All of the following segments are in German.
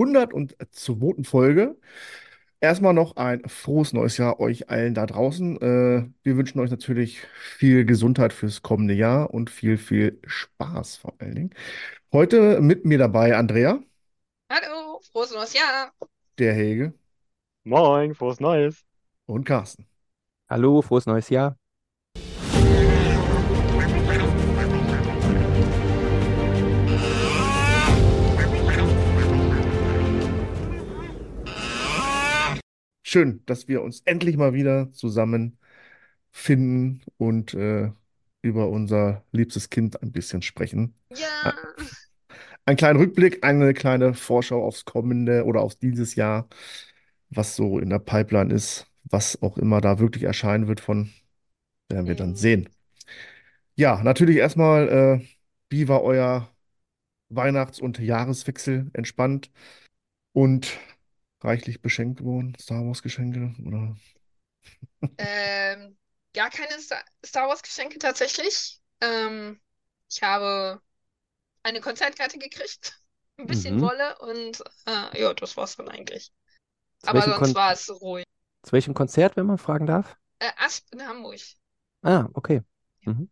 102. Folge. Erstmal noch ein frohes neues Jahr euch allen da draußen. Äh, wir wünschen euch natürlich viel Gesundheit fürs kommende Jahr und viel, viel Spaß vor allen Dingen. Heute mit mir dabei Andrea, Hallo, frohes neues Jahr. der Helge Moin, frohes Neues. und Carsten. Hallo, frohes neues Jahr. Schön, dass wir uns endlich mal wieder zusammenfinden und äh, über unser liebstes Kind ein bisschen sprechen. Ja, Ein kleiner Rückblick, eine kleine Vorschau aufs kommende oder auf dieses Jahr, was so in der Pipeline ist, was auch immer da wirklich erscheinen wird von, werden wir dann mm, sehen. Ja, natürlich erstmal, äh, wie war euer Weihnachts- und Jahreswechsel? Entspannt und reichlich beschenkt worden? Star Wars-Geschenke oder? ähm, gar keine Star, Wars Geschenke tatsächlich. Ähm, ich habe eine Konzertkarte gekriegt, ein bisschen Mhm. Wolle und äh, ja, das war's dann eigentlich. Zu Aber sonst Kon war es ruhig. zu welchem Konzert, wenn man fragen darf? Äh, Asp in Hamburg Ah, okay. Mhm.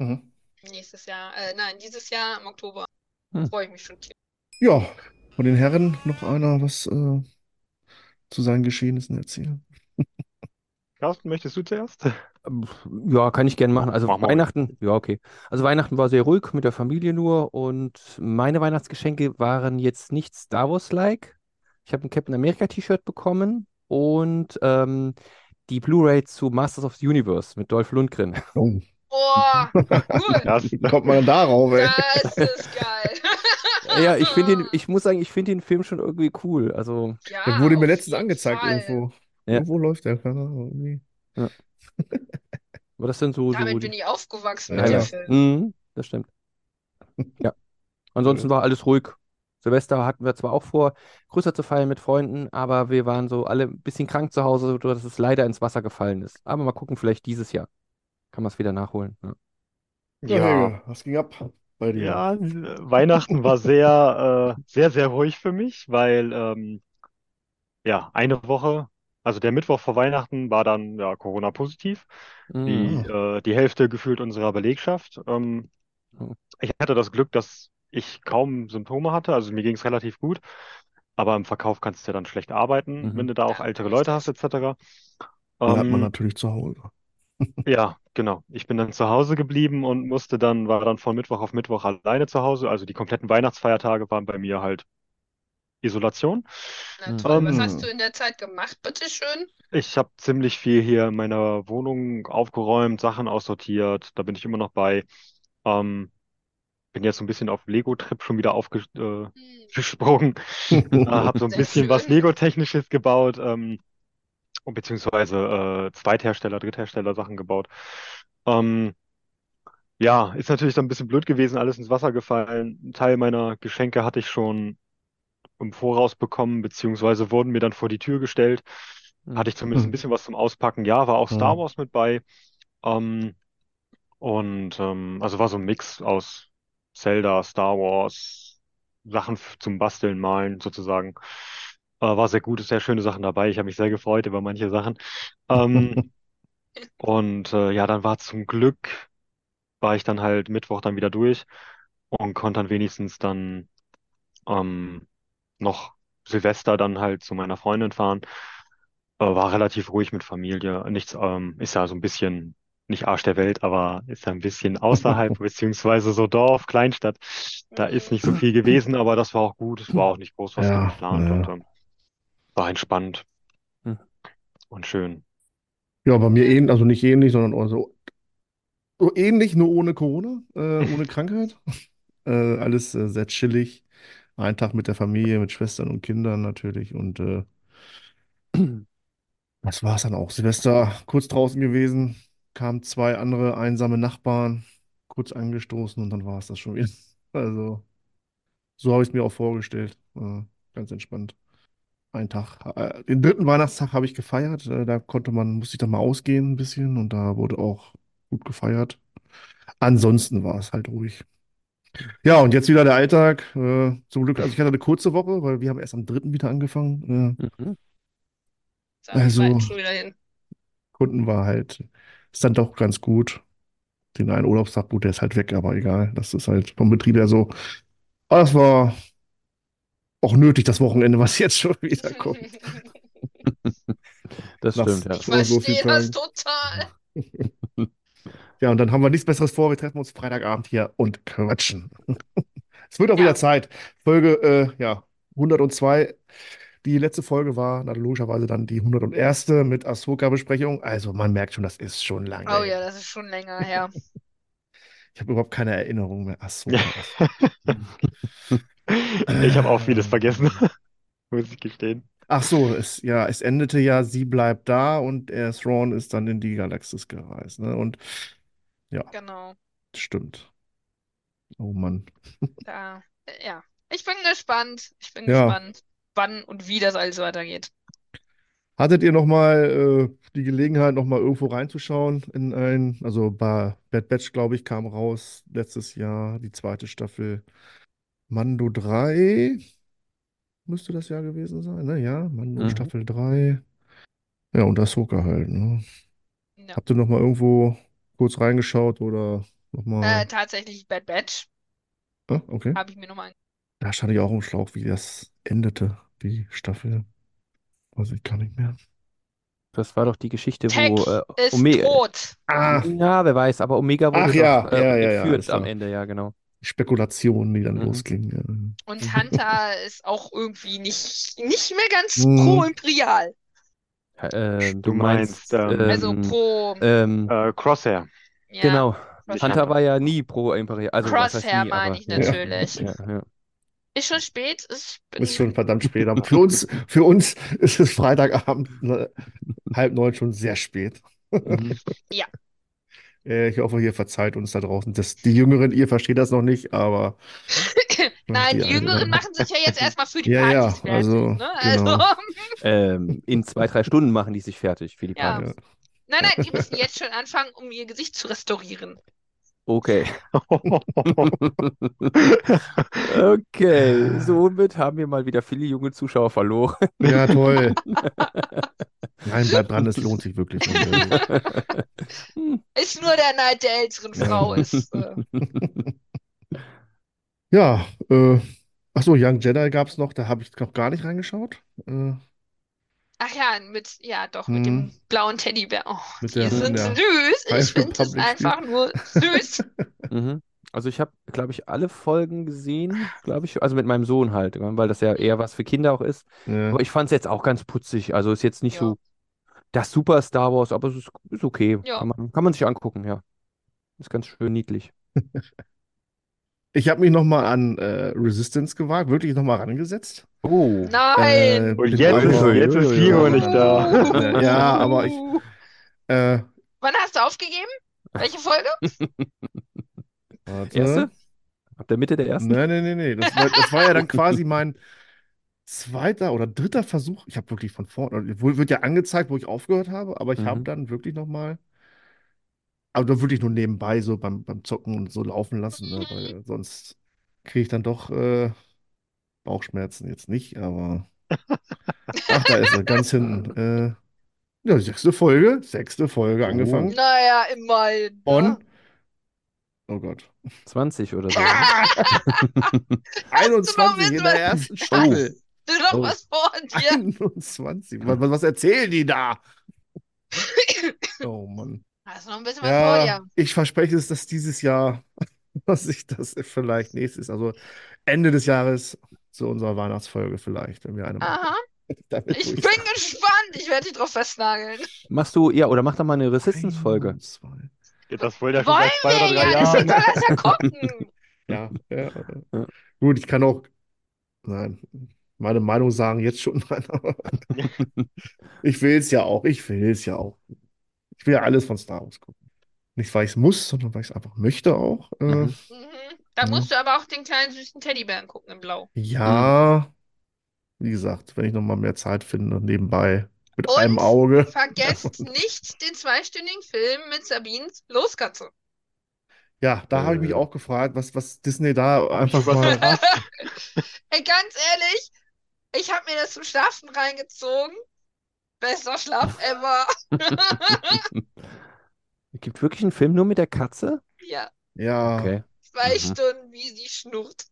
Mhm. nächstes Jahr. Äh, nein, dieses Jahr im Oktober. Hm. Freue ich mich schon. tierisch. Ja, von den Herren noch einer was äh, zu seinen Geschehnissen erzählen? Carsten, möchtest du zuerst? Ja, kann ich gerne machen. Also Mach. Weihnachten, ja, okay. Also Weihnachten war sehr ruhig mit der Familie nur und meine Weihnachtsgeschenke waren jetzt nicht Star Wars-like. Ich habe ein Captain America T-Shirt bekommen und ähm, die Blu-ray zu Masters of the Universe mit Dolph Lundgren. Oh, Boah, cool. Das, kommt man darauf, ey? Das ist geil. Ja, ich finde ihn, ich muss sagen, ich finde den Film schon irgendwie cool. Also, Ja, Der wurde mir letztens angezeigt Fall. irgendwo. Ja. Irgendwo läuft der, keine Ahnung, irgendwie. ja. Aber das sind so, so Damit die. bin ich aufgewachsen Ja, mit dem. Film. Mhm, das stimmt. Ja. Ansonsten war alles ruhig. Silvester hatten wir zwar auch vor, größer zu feiern mit Freunden, aber wir waren so alle ein bisschen krank zu Hause, sodass es leider ins Wasser gefallen ist. Aber mal gucken, vielleicht dieses Jahr kann man es wieder nachholen. Ja. Ja, ja, was ging ab bei dir? ja, Weihnachten war sehr, äh, sehr, sehr ruhig für mich, weil ähm, ja, eine Woche, also der Mittwoch vor Weihnachten war dann ja Corona-positiv. Die, Mhm. äh, die Hälfte gefühlt unserer Belegschaft. Ähm, ich hatte das Glück, dass ich kaum Symptome hatte, also mir ging es relativ gut. Aber im Verkauf kannst du ja dann schlecht arbeiten, Mhm. wenn du da auch ältere Leute hast, richtig. etc. Bleibt man Ähm, natürlich zu Hause. Ja, genau. Ich bin dann zu Hause geblieben und musste dann, war dann von Mittwoch auf Mittwoch alleine zu Hause. Also die kompletten Weihnachtsfeiertage waren bei mir halt Isolation. Na toll, was Ähm, hast du in der Zeit gemacht, bitteschön? ich habe ziemlich viel hier in meiner Wohnung aufgeräumt, Sachen aussortiert. Da bin ich immer noch bei. Ähm, bin jetzt so ein bisschen auf Lego-Trip schon wieder aufgesprungen. Äh, Hm, äh, habe so ein sehr bisschen was schön. Lego-Technisches gebaut. Ähm, beziehungsweise äh, Zweithersteller, Dritthersteller Sachen gebaut. Ähm, Ja, ist natürlich dann ein bisschen blöd gewesen, alles ins Wasser gefallen. Ein Teil meiner Geschenke hatte ich schon im Voraus bekommen, beziehungsweise wurden mir dann vor die Tür gestellt. Hatte ich zumindest ein bisschen was zum Auspacken. Ja, war auch Star Ja. Wars mit bei. Ähm, und ähm, also war so ein Mix aus Zelda, Star Wars, Sachen zum Basteln, Malen sozusagen. Äh, war sehr gut, sehr schöne Sachen dabei. Ich habe mich sehr gefreut über manche Sachen. Ähm, und äh, ja, dann war zum Glück war ich dann halt Mittwoch dann wieder durch und konnte dann wenigstens dann ähm, noch Silvester dann halt zu meiner Freundin fahren. Äh, war relativ ruhig mit Familie. Nichts, ähm, ist ja so ein bisschen nicht Arsch der Welt, aber ist ja ein bisschen außerhalb, beziehungsweise so Dorf, Kleinstadt. Da ist nicht so viel gewesen, aber das war auch gut. Es war auch nicht groß was Ja, geplant ja. und ähm, war entspannt Hm. und schön. Ja, bei mir ähnlich, also nicht ähnlich, sondern auch so, ähnlich, nur ohne Corona, äh, ohne Krankheit. Äh, alles äh, sehr chillig. Ein Tag mit der Familie, mit Schwestern und Kindern natürlich. Und äh, das war es dann auch. Silvester kurz draußen gewesen, kamen zwei andere einsame Nachbarn, kurz angestoßen und dann war es das schon wieder. Also, so habe ich es mir auch vorgestellt. Äh, ganz entspannt. Ein Tag. Äh, den dritten Weihnachtstag habe ich gefeiert. Äh, da konnte man, musste ich dann mal ausgehen ein bisschen und da wurde auch gut gefeiert. Ansonsten war es halt ruhig. Ja, und jetzt wieder der Alltag. Äh, zum Glück, also ich hatte eine kurze Woche, weil wir haben erst am dritten wieder angefangen. Mhm. Ist am Also- zweiten schon wieder hin. Äh, Kunden war halt, ist dann doch ganz gut. Den einen Urlaubstag, gut, der ist halt weg, aber egal. Das ist halt vom Betrieb her so. Aber das war auch nötig, das Wochenende, was jetzt schon wieder kommt. Das Nach- stimmt, ja. Ich Vor so viel verstehe das total. Ja, und dann haben wir nichts Besseres vor. Wir treffen uns Freitagabend hier und quatschen. Es wird auch Ja. wieder Zeit. Folge, äh, ja, 102. Die letzte Folge war na, logischerweise dann die 101. mit Ahsoka-Besprechung. Also man merkt schon, das ist schon lange. Oh ja, das ist schon länger her. Ich habe überhaupt keine Erinnerung mehr. Ahsoka. Ich habe auch vieles vergessen, muss ich gestehen. Ach so, es, ja, es endete ja, sie bleibt da und er, Thrawn ist dann in die Galaxis gereist. Ne? Und ja, Genau. stimmt. Oh Mann. Da, äh, ja. Ich bin gespannt. Ich bin Ja. gespannt, wann und wie das alles weitergeht. Hattet ihr noch mal äh, die Gelegenheit, noch mal irgendwo reinzuschauen in ein, also bei Bad Batch, glaube ich, kam raus letztes Jahr die zweite Staffel. Mando 3 müsste das Jahr gewesen sein, ne? Ja, Mando Mhm. Staffel 3. Ja, und Ahsoka halt, ne? Ja. Habt ihr noch mal irgendwo kurz reingeschaut oder noch Äh, mal? tatsächlich Bad Batch Ah, okay. habe ich mir nochmal Da stand ich auch im Schlauch, wie das endete, die Staffel. Weiß ich gar nicht mehr. Das war doch die Geschichte, Tech wo äh, ist Omega. tot. Ah, Ja, wer weiß, aber Omega wurde Ach ja, doch äh, ja, ja, ja, entführt alles am klar. Ende, ja, genau. Spekulationen, die dann Mhm. losgingen. Und Hunter ist auch irgendwie nicht, nicht mehr ganz Mhm. pro-imperial. Äh, du Du meinst, meinst, ähm, Also pro, ähm, Äh, Crosshair. ja, genau. Crosshair. Hunter war ja nie pro Imperial. Also, Crosshair nie, meine ich ja, natürlich. ja, ja. Ist schon spät. Ich bin, Ist schon verdammt spät. Aber für uns, für uns ist es Freitagabend, ne, halb neun schon sehr spät. Mhm. Äh, Ich hoffe, ihr verzeiht uns da draußen. Das, die Jüngeren, ihr versteht das noch nicht, aber Nein, die die Jüngeren Älteren. machen sich ja jetzt erstmal für die Ja, ja, Partys fertig. also, Ne? Also, genau. Ähm, in zwei, drei Stunden machen die sich fertig für die Ja. Partys. nein, nein, die müssen jetzt schon anfangen, um ihr Gesicht zu restaurieren. Okay. Okay, somit haben wir mal wieder viele junge Zuschauer verloren. Ja, toll. Nein, bleibt dran, es lohnt sich wirklich. Ist nur der Neid der älteren Frau. Ist, äh, ja, äh, ach so, Young Jedi gab es noch, da habe ich noch gar nicht reingeschaut. Äh, ach ja, mit, ja doch, mit Hm. dem blauen Teddybär. Oh, Mit die sind süß. Ich finde es einfach nur süß. Mhm. Also ich habe, glaube ich, alle Folgen gesehen, glaube ich, also mit meinem Sohn halt, weil das ja eher was für Kinder auch ist. ja. Aber ich fand es jetzt auch ganz putzig. Also ist jetzt nicht Ja. so das super Star Wars, aber es ist, ist okay. Ja. Kann man, kann man sich angucken, ja. Ist ganz schön niedlich. Ich habe mich noch mal an äh, Resistance gewagt, wirklich noch mal rangesetzt. Oh. Nein. Und bin jetzt ist, jetzt ist Hiro nicht da. Ja, aber ich, äh, Wann hast du aufgegeben? Welche Folge? warte. Erste? Ab der Mitte der ersten? Nein, nein, nein, nein. Das war, das war ja dann quasi mein zweiter oder dritter Versuch. Ich habe wirklich von vorne, wohl wird ja angezeigt, wo ich aufgehört habe, aber ich habe Mhm. dann wirklich noch mal, aber dann wirklich nur nebenbei so beim, beim Zocken und so laufen lassen, ne? Weil sonst kriege ich dann doch äh, Bauchschmerzen jetzt nicht, aber ach, da ist er, ganz hinten. Äh, ja, sechste Folge, sechste Folge Oh. angefangen. Naja, immerhin. Ne? Oh Gott, 20 oder so. Ah, 21 in der was- ersten Staffel. Du noch Oh. was vor dir. 21. Was, was erzählen die da? Oh Mann. Hast du noch ein bisschen was vor dir? ich verspreche es, dass dieses Jahr, dass ich das vielleicht nächstes, also Ende des Jahres zu unserer Weihnachtsfolge vielleicht, wenn wir eine machen. Aha, Damit ich bin gespannt. Ich werde dich drauf festnageln. Machst du, ja, oder mach doch mal eine Resistance-Folge. Eins, zwei. Ja, Das wollte er schon Wollen seit zwei oder wir drei ja, deswegen Jahren. soll das ja gucken. Ja, ja. Ja. Gut, ich kann auch, nein, meine Meinung sagen jetzt schon, nein, aber ich will es ja auch, ich will es ja auch. Ich will ja alles von Star Wars gucken. Nicht, weil ich es muss, sondern weil ich es einfach möchte auch. Äh, Mhm. Mhm. Da Ja. musst du aber auch den kleinen süßen Teddybären gucken in Blau. Ja, wie gesagt, wenn ich noch mal mehr Zeit finde, nebenbei mit Und einem Auge. Vergesst nicht den zweistündigen Film mit Sabines Loskatze. Ja, da habe ich mich Äh. auch gefragt, was, was Disney da einfach was mal. was? Ey, ganz ehrlich, ich habe mir das zum Schlafen reingezogen. Bester Schlaf ever. Es gibt wirklich einen Film nur mit der Katze? Ja, Ja, Okay. zwei Mhm. Stunden, wie sie schnurrt.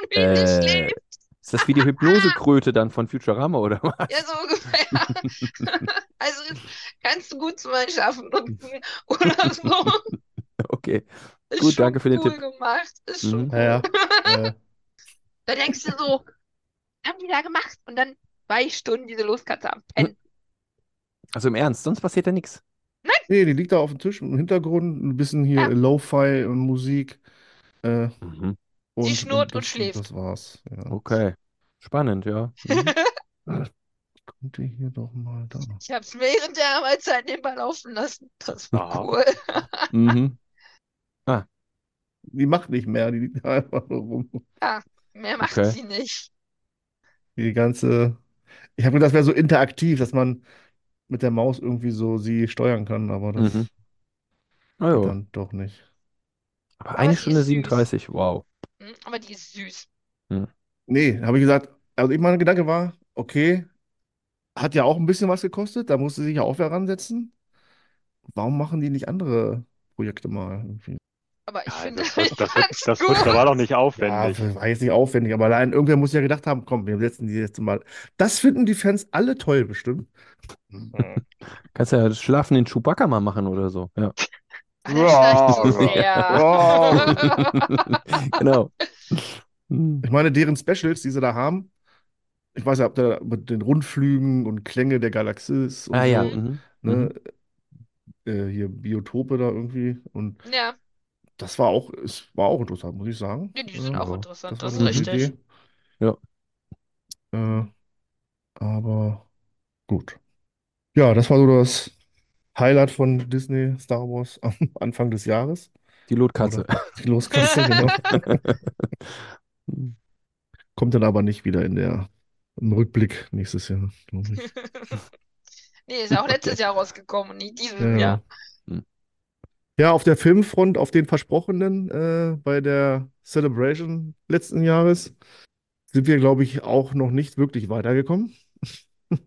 Und wie sie Äh, schläft. Ist das wie die Hypnosekröte dann von Futurama oder was? Ja, so ungefähr. Also kannst du gut Einschlafen nutzen oder so. Okay. Ist Gut, danke für den cool Tipp. gemacht. Ist schon Mhm. cool. ja, ja. Da denkst du so, was haben die da gemacht? Und dann zwei Stunden diese Loskatze am Pennen. Also im Ernst, sonst passiert ja nichts. nee, die liegt da auf dem Tisch im Hintergrund, ein bisschen hier Ja. Lo-Fi und Musik. Äh, Mhm. Und, schnurrt und das, schläft. Das war's. Ja. Okay. Spannend, ja. Mhm. Könnte hier doch mal da. Ich habe es während der Arbeitszeit nebenbei laufen lassen. Das war cool. Mhm. Die macht nicht mehr, die liegt einfach nur rum. Mehr macht Okay. sie nicht. Die ganze. Ich habe gedacht, das wäre so interaktiv, dass man mit der Maus irgendwie so sie steuern kann, aber das Mhm. Ah, ja. dann doch nicht. Aber eine sie Stunde ist süß. 37, wow. Hm, Aber die ist süß. Nee, habe ich gesagt, also ich mein Gedanke war, okay, hat ja auch ein bisschen was gekostet, da musste sich ja auch wer ransetzen. Warum machen die nicht andere Projekte mal irgendwie? Aber ich Ja, finde, das, wird, das, wird, das, wird, gut. das war doch nicht Ja, aufwendig. war jetzt nicht aufwendig, aber allein irgendwer muss ja gedacht haben, komm, wir setzen die jetzt mal. Das finden die Fans alle toll, bestimmt. Hm. Kannst ja das Schlafen in Chewbacca mal machen oder so. Ja. Ja. Genau. Ich meine, deren Specials, die sie da haben, ich weiß ja, ob da mit den Rundflügen und Klänge der Galaxis und Ah ja. so, Mhm. ne, äh, hier Biotope da irgendwie und Ja, das war auch, es war auch interessant, muss ich sagen. ja, die sind Ja, auch interessant, das das ist richtig. Idee. Ja. Äh, aber gut. Ja, das war so das Highlight von Disney Star Wars am Anfang des Jahres. Die Lotkatze. Oder die Loskatze, genau. Hm. Kommt dann aber nicht wieder in der, im Rückblick nächstes Jahr, glaube ich. Nee, ist ja auch letztes Jahr rausgekommen und nicht dieses Ja. Jahr. Ja, auf der Filmfront, auf den versprochenen, äh, bei der Celebration letzten Jahres, sind wir, glaube ich, auch noch nicht wirklich weitergekommen,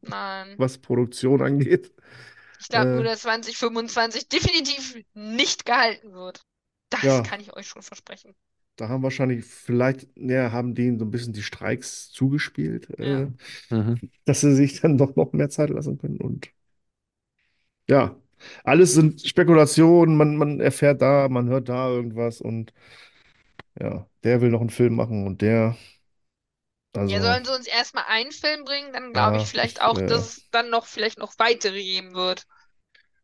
Nein. was Produktion angeht. Ich glaube Äh. nur, dass 2025 definitiv nicht gehalten wird. Das Ja. kann ich euch schon versprechen. Da haben wahrscheinlich, vielleicht, ja, haben denen so ein bisschen die Streiks zugespielt, Ja. äh, Mhm. dass sie sich dann doch noch mehr Zeit lassen können. Und ja, alles sind Spekulationen, man, man erfährt da, man hört da irgendwas und ja, der will noch einen Film machen und der. Also, Ja, sollen sie uns erstmal einen Film bringen, dann glaube Ja, ich vielleicht ich, auch, äh, dass es dann noch vielleicht noch weitere geben wird.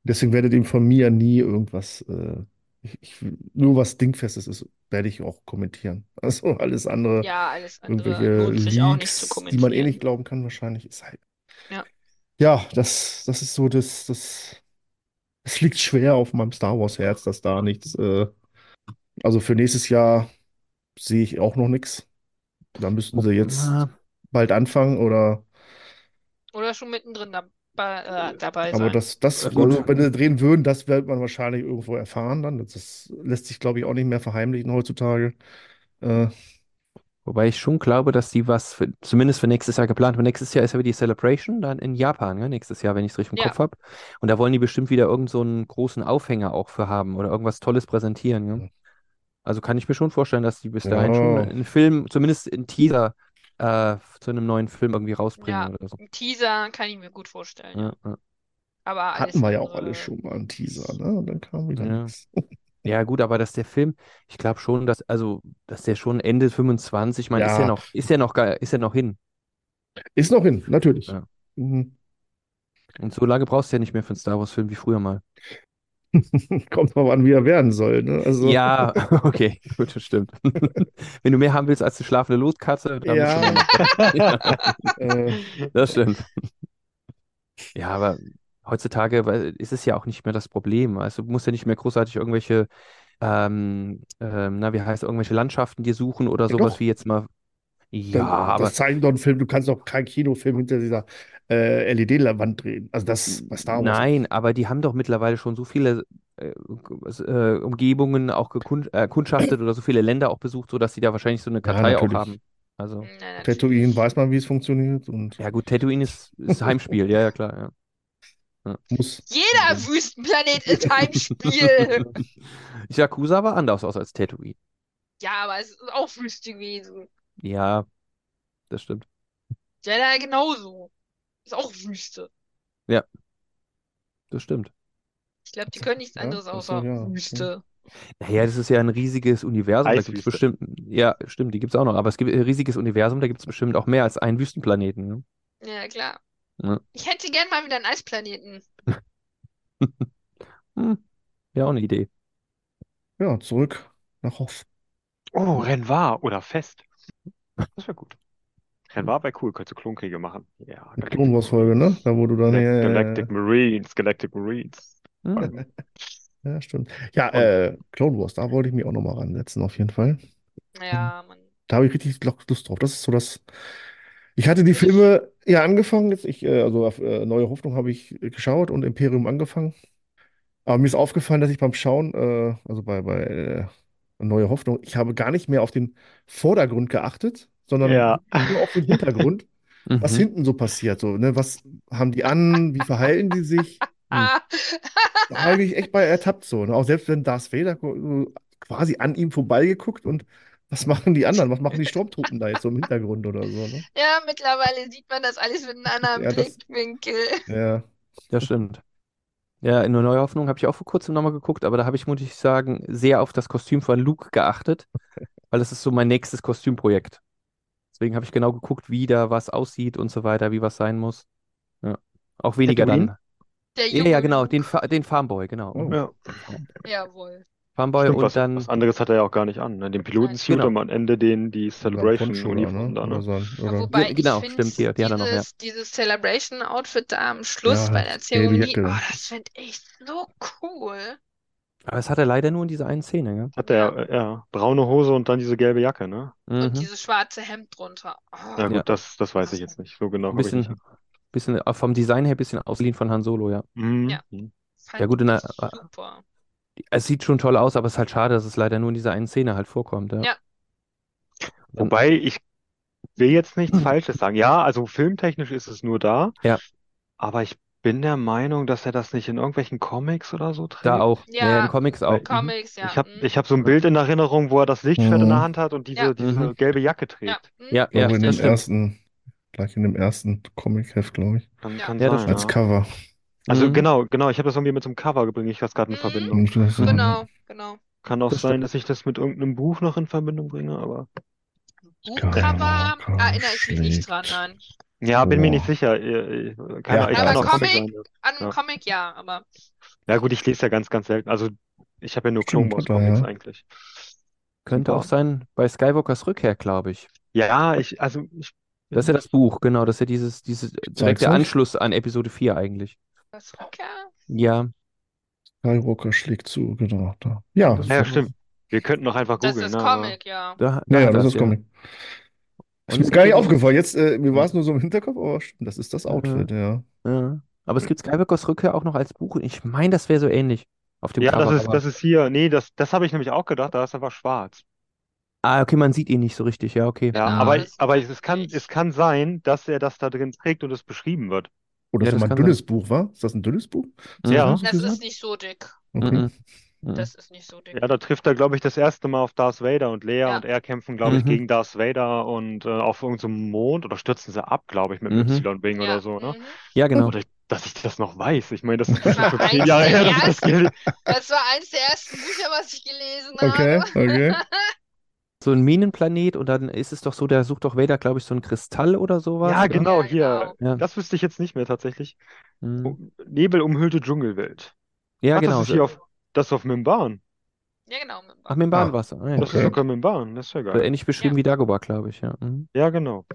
deswegen werdet ihr von mir nie irgendwas, äh, ich, ich, nur was Dingfestes ist, werde ich auch kommentieren. Also alles andere, Ja, alles andere irgendwelche Leaks, die man eh nicht glauben kann, wahrscheinlich ist halt. Ja. Ja, das, das ist so, das, das, es liegt schwer auf meinem Star Wars Herz, dass da nichts, äh, also für nächstes Jahr sehe ich auch noch nichts. Da müssten sie jetzt Na, bald anfangen oder, Oder schon mittendrin dabei, äh, dabei aber sein. das, das, gut. also wenn sie drehen würden, das wird man wahrscheinlich irgendwo erfahren dann. Das, das lässt sich, glaube ich, auch nicht mehr verheimlichen heutzutage. Äh, Wobei ich schon glaube, dass die was für, zumindest für nächstes Jahr geplant haben. Nächstes Jahr ist ja wieder die Celebration dann in Japan, ne? Nächstes Jahr, wenn ich es richtig im Ja. Kopf habe. Und da wollen die bestimmt wieder irgend so einen großen Aufhänger auch für haben oder irgendwas Tolles präsentieren. Ne? Also kann ich mir schon vorstellen, dass die bis dahin schon Ja. einen Film, zumindest einen Teaser äh, zu einem neuen Film irgendwie rausbringen Ja, oder so. einen Teaser kann ich mir gut vorstellen. Ja, ja. Aber alles hatten wir ja auch alle schon mal einen Teaser, ne? Und dann kam wieder Ja. nichts. Ja, gut, aber dass der Film, ich glaube schon, dass, also, dass der schon Ende 25, ich meine, ist Ja. ja noch, ist ja noch, ge- ist ja noch hin. Ist noch hin, natürlich. Ja. Mhm. Und so lange brauchst du ja nicht mehr für einen Star Wars-Film wie früher mal. Kommt drauf an, wie er werden soll, ne? Also, Ja, okay, gut, das stimmt. Wenn du mehr haben willst als eine schlafende Lotkatze, dann Ja. äh, Das stimmt. Ja, aber heutzutage ist es ja auch nicht mehr das Problem. Also du musst ja nicht mehr großartig irgendwelche, ähm, ähm, na, wie heißt irgendwelche Landschaften dir suchen oder Ja, sowas doch. wie jetzt mal. Ja, dann, aber das zeigen doch einen Film, du kannst doch keinen Kinofilm hinter dieser äh, LED-Wand drehen. Also das Star Wars. Nein, aber die haben doch mittlerweile schon so viele äh, äh, Umgebungen auch gekund äh, erkundschaftet oder so viele Länder auch besucht, sodass sie da wahrscheinlich so eine Kartei auch natürlich. haben. Also, Nein, Tatooine weiß man, wie es funktioniert und ja gut, Tatooine ist, ist Heimspiel, ja, ja, klar, ja. muss. Jeder Wüstenplanet ist Heimspiel. Yakuza war anders aus als Tatooine. Ja, aber es ist auch Wüste gewesen. Ja, das stimmt. Jedi genauso. Ist auch Wüste. Das stimmt. Ich glaube, die können nichts Ja, anderes so, außer ja. Wüste. Naja, das ist ja ein riesiges Universum. Da gibt es Eiswüste. bestimmt, ja, stimmt, die gibt es auch noch. Aber es gibt ein riesiges Universum, da gibt es bestimmt auch mehr als einen Wüstenplaneten. Ne? Ja, klar. Ja. Ich hätte gern mal wieder einen Eisplaneten. Hm, ja, auch eine Idee. Ja, zurück nach Hoff. Oh, Renoir oder Fest. Das wäre gut. Renoir wäre cool, könntest du Klonkriege machen. Ja, Galactic Clone Wars Folge, ne? Da wo du dann. Gal- Ja, ja, Galactic Marines, Galactic Marines. Hm. ja, stimmt. Ja, Und- äh, Clone Wars, da wollte ich mich auch nochmal ransetzen, auf jeden Fall. Ja, man. Da habe ich richtig Lust drauf. Das ist so das. Ich hatte die Filme ja angefangen, jetzt ich, äh, also auf äh, Neue Hoffnung habe ich äh, geschaut und Imperium angefangen. Aber mir ist aufgefallen, dass ich beim Schauen, äh, also bei, bei äh, Neue Hoffnung, ich habe gar nicht mehr auf den Vordergrund geachtet, sondern Ja. nur auf den Hintergrund, was Mhm. hinten so passiert. So, ne? Was haben die an? Wie verhalten die sich? Ah, Da habe ich echt bei ertappt so. Ne? Auch selbst wenn Darth Vader so quasi an ihm vorbeigeguckt und was machen die anderen? Was machen die Sturmtruppen da jetzt so im Hintergrund oder so? Ne? ja, mittlerweile sieht man das alles mit einem anderen Ja, das- Blickwinkel. Ja. Das stimmt. Ja, in der Neue Hoffnung habe ich auch vor kurzem nochmal geguckt, aber da habe ich, muss ich sagen, sehr auf das Kostüm von Luke geachtet, weil das ist so mein nächstes Kostümprojekt. Deswegen habe ich genau geguckt, wie da was aussieht und so weiter, wie was sein muss. Ja. Auch weniger dann. Der Ja, junge ja, genau, den, Fa den Farmboy, genau. Oh. Ja. Jawohl. Farmboy Stimmt, und was, dann, was anderes hat er ja auch gar nicht an. Ne? Den Pilotensuit Genau. und am Ende den, die Poncho da, Celebration-Uniform ne? Oder ne? so Ja, wobei Ja, ich genau, finde stimmt, die- die er noch, ja. dieses, dieses Celebration-Outfit da am Schluss Ja, bei der Zeremonie, oh, das finde ich so cool. Aber das hat er leider nur in dieser einen Szene, gell? Hat er, äh, ja, braune Hose und dann diese gelbe Jacke, ne? Und Mhm. dieses schwarze Hemd drunter. Oh, Ja gut, Ja. das, das weiß ich jetzt nicht. So genau Ein habe ich nicht. bisschen, bisschen äh, vom Design her ein bisschen ausgeliehen von Han Solo, ja. Mhm. Ja. Mhm. fand Ja, gut, in der- super. Es sieht schon toll aus, aber es ist halt schade, dass es leider nur in dieser einen Szene halt vorkommt, ja. Ja. Wobei, ich will jetzt nichts Falsches sagen. Ja, also filmtechnisch ist es nur da. Ja. Aber ich bin der Meinung, dass er das nicht in irgendwelchen Comics oder so trägt. Da auch. Ja, Ja, in Comics auch. Mhm. Comics, ja. Ich habe mm. ich hab so ein Bild in Erinnerung, wo er das Lichtschwert in der Mhm. Hand hat und diese, Ja. diese Mhm. gelbe Jacke Ja, trägt. Ja, Ich glaube, in das dem ersten, gleich in dem ersten Comic-Heft, glaube ich. Kann, Ja. kann Ja, das sein, Als ja. Cover. Also Mhm. genau, genau. Ich habe das irgendwie mit so einem Cover, bringe ich das gerade in Mhm. Verbindung. Genau, genau. Kann auch Das sein, dass ich das mit irgendeinem Buch noch in Verbindung bringe, aber Buchcover erinnere ich mich nicht dran, nein. Ja, bin mir nicht sicher. Äh, äh, Keine, Ja, ich aber kann auch Comic- Comic sein. An einem Ja. Comic ja, aber Ja gut, ich lese ja ganz, ganz selten. Also ich habe ja nur Clone Wars Comics ja. eigentlich. Könnte Super. auch sein bei Skywalkers Rückkehr, glaube ich. Ja, ich, also ich. Das ist ja das Buch, genau. Das ist ja dieses, dieses direkt der. Anschluss an Episode 4 eigentlich. das Rückkehr? Ja, Skywalker schlägt zu, genau. Da. Ja, Das Ja, stimmt. Wir könnten doch einfach Das googeln, ist ne? aber- Comic, ja. da, Ja, das das, ist Comic. Und Ist mir gar nicht aufgefallen. Jetzt, äh, mir war es nur so im Hinterkopf, aber stimmt, das ist das Outfit, ja. Ja. Aber es gibt Skywalkers Rückkehr auch noch als Buch. und Ich meine, das wäre so ähnlich auf dem Ja, Cover. das ist, aber- das ist hier. Nee, das, das habe ich nämlich auch gedacht. Da ist einfach schwarz. Ah, okay, man sieht ihn nicht so richtig. Ja, okay. Ja, Genau, aber, aber es kann, es kann sein, dass er das da drin trägt und es beschrieben wird. Oder Ja, ist das mal ein dünnes Buch, war? Ist das ein dünnes Buch? Ja. Das ist nicht so dick. Okay. Mhm. Mhm. Das ist nicht so dick. Ja, da trifft er, glaube ich, das erste Mal auf Darth Vader und Leia Ja. und er kämpfen, glaube ich, Mhm. gegen Darth Vader und äh, auf irgendeinem Mond oder stürzen sie ab, glaube ich, mit Mhm. Y-Wing Ja, oder so, ne? mhm. Ja, genau. Oder ich, dass ich das noch weiß. Ich meine, das ist Das war schon zehn eins Jahre der her, dass ich das ersten- gel- Das war eins der ersten Bücher, was ich gelesen Okay, habe. okay. So ein Minenplanet und dann ist es doch so, der sucht doch Vader, glaube ich, so einen Kristall oder sowas. Ja, oder? genau, hier. genau. Ja. Das wüsste ich jetzt nicht mehr tatsächlich. Mhm. Oh, Nebelumhüllte Dschungelwelt. Ja, Ach, genau. das ist hier auf, das auf Mimban. Ja, genau. dem Ach, dem Ah. Bahnwasser. Ah, ja. Das ist Okay. sogar Mimban. Das ist ja geil. ähnlich beschrieben Ja. wie Dagobah, glaube ich, ja. Mhm. Ja, genau.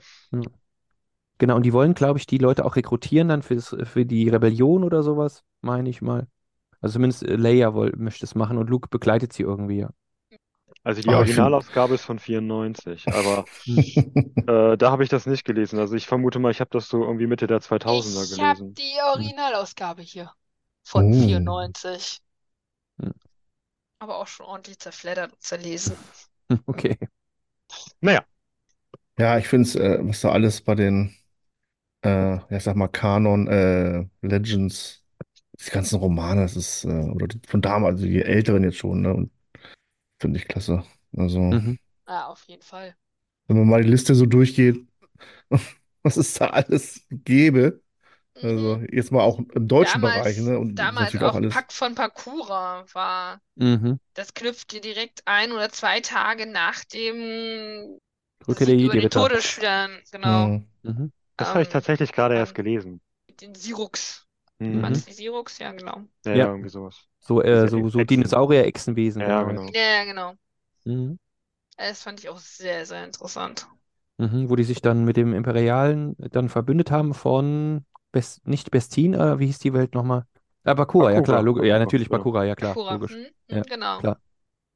Genau, und die wollen, glaube ich, die Leute auch rekrutieren dann fürs, für die Rebellion oder sowas, meine ich mal. Also zumindest äh, Leia woll, möchte es machen und Luke begleitet sie irgendwie, ja. Also die ich find- Originalausgabe ist von 94, aber äh, da habe ich das nicht gelesen. Also ich vermute mal, ich habe das so irgendwie Mitte der 2000er Ich habe gelesen. die Originalausgabe hier von Oh. 94. Hm. Aber auch schon ordentlich zerfleddert und zerlesen. Okay. Naja, Ja, ich finde es, äh, was da alles bei den, äh, ja, ich sag mal, Kanon, äh, Legends, die ganzen Romane, das ist, äh, oder die, von damals, also die älteren jetzt schon, ne, und finde ich klasse. Also, Mhm. Ja, auf jeden Fall. wenn man mal die Liste so durchgeht, was es da alles gäbe, also Mhm. jetzt mal auch im deutschen Damals, Bereich, ne, und damals auch auch alles. Pack von Pakura war, Mhm. das knüpfte direkt ein oder zwei Tage nach dem Rückkehr der über den. Todesstern, genau, Hm. Mhm. das habe ich ähm, tatsächlich gerade an erst gelesen. den Sirux. Mhm. Mhm. das die Sirux? Ja, genau. Ja, Ja. irgendwie sowas. So, äh, so, so Echsen. Dinosaurier-Echsenwesen, Ja, genau. Ja, ja, genau. Mhm. Das fand ich auch sehr, sehr interessant. Mhm. Wo die sich dann mit dem Imperialen dann verbündet haben von Bes nicht Bestin, äh, wie hieß die Welt nochmal? Ah, Bakura, ja klar, Bakura, log- ja, Bakura, natürlich genau. Bakura, ja klar, Bakura, logisch. hm? Ja, Hm, genau. klar.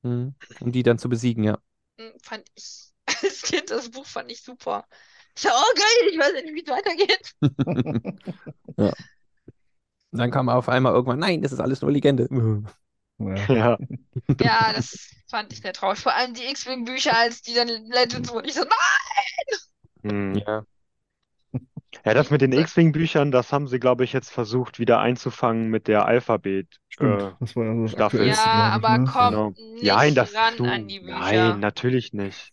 Mhm. Um die dann zu besiegen, ja. Hm, Fand ich als Kind das Buch fand ich super. Ich dachte, oh geil, ich weiß nicht, wie es weitergeht. Ja. Und dann kam auf einmal irgendwann, nein, das ist alles nur Legende. Ja. Ja, Ja, das fand ich sehr traurig. Vor allem die X-Wing-Bücher, als die dann Legends wurden. Ich so, nein! hm. Ja. Ja, das mit den. X-Wing-Büchern, das haben sie, glaube ich, jetzt versucht wieder einzufangen mit der Alphabet. Stimmt, Äh, das war ja so Staffel. Ja, aber ne? kommt genau. nicht Nein, das ran du, an die Bücher. nein, natürlich nicht.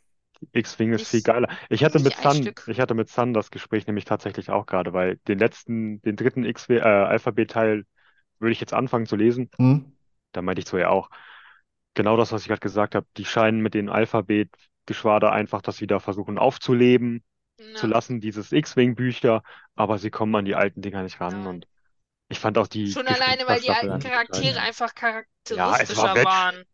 X-Wing ist viel geiler. Ich hatte mit Sun, Stück. ich hatte mit Sun das Gespräch nämlich tatsächlich auch gerade, weil den letzten, den dritten X-Wing, äh, Alphabet-Teil würde ich jetzt anfangen zu lesen. Hm? Da meinte ich so ja auch, genau das, was ich gerade gesagt habe, die scheinen mit den Alphabet-Geschwader einfach das wieder versuchen aufzuleben zu Ja. lassen, dieses X-Wing-Bücher, aber sie kommen an die alten Dinger nicht ran Nein. und ich fand auch die Schon alleine, weil die alten Charaktere geil. einfach Ja, es war charakteristischer Wedge. waren.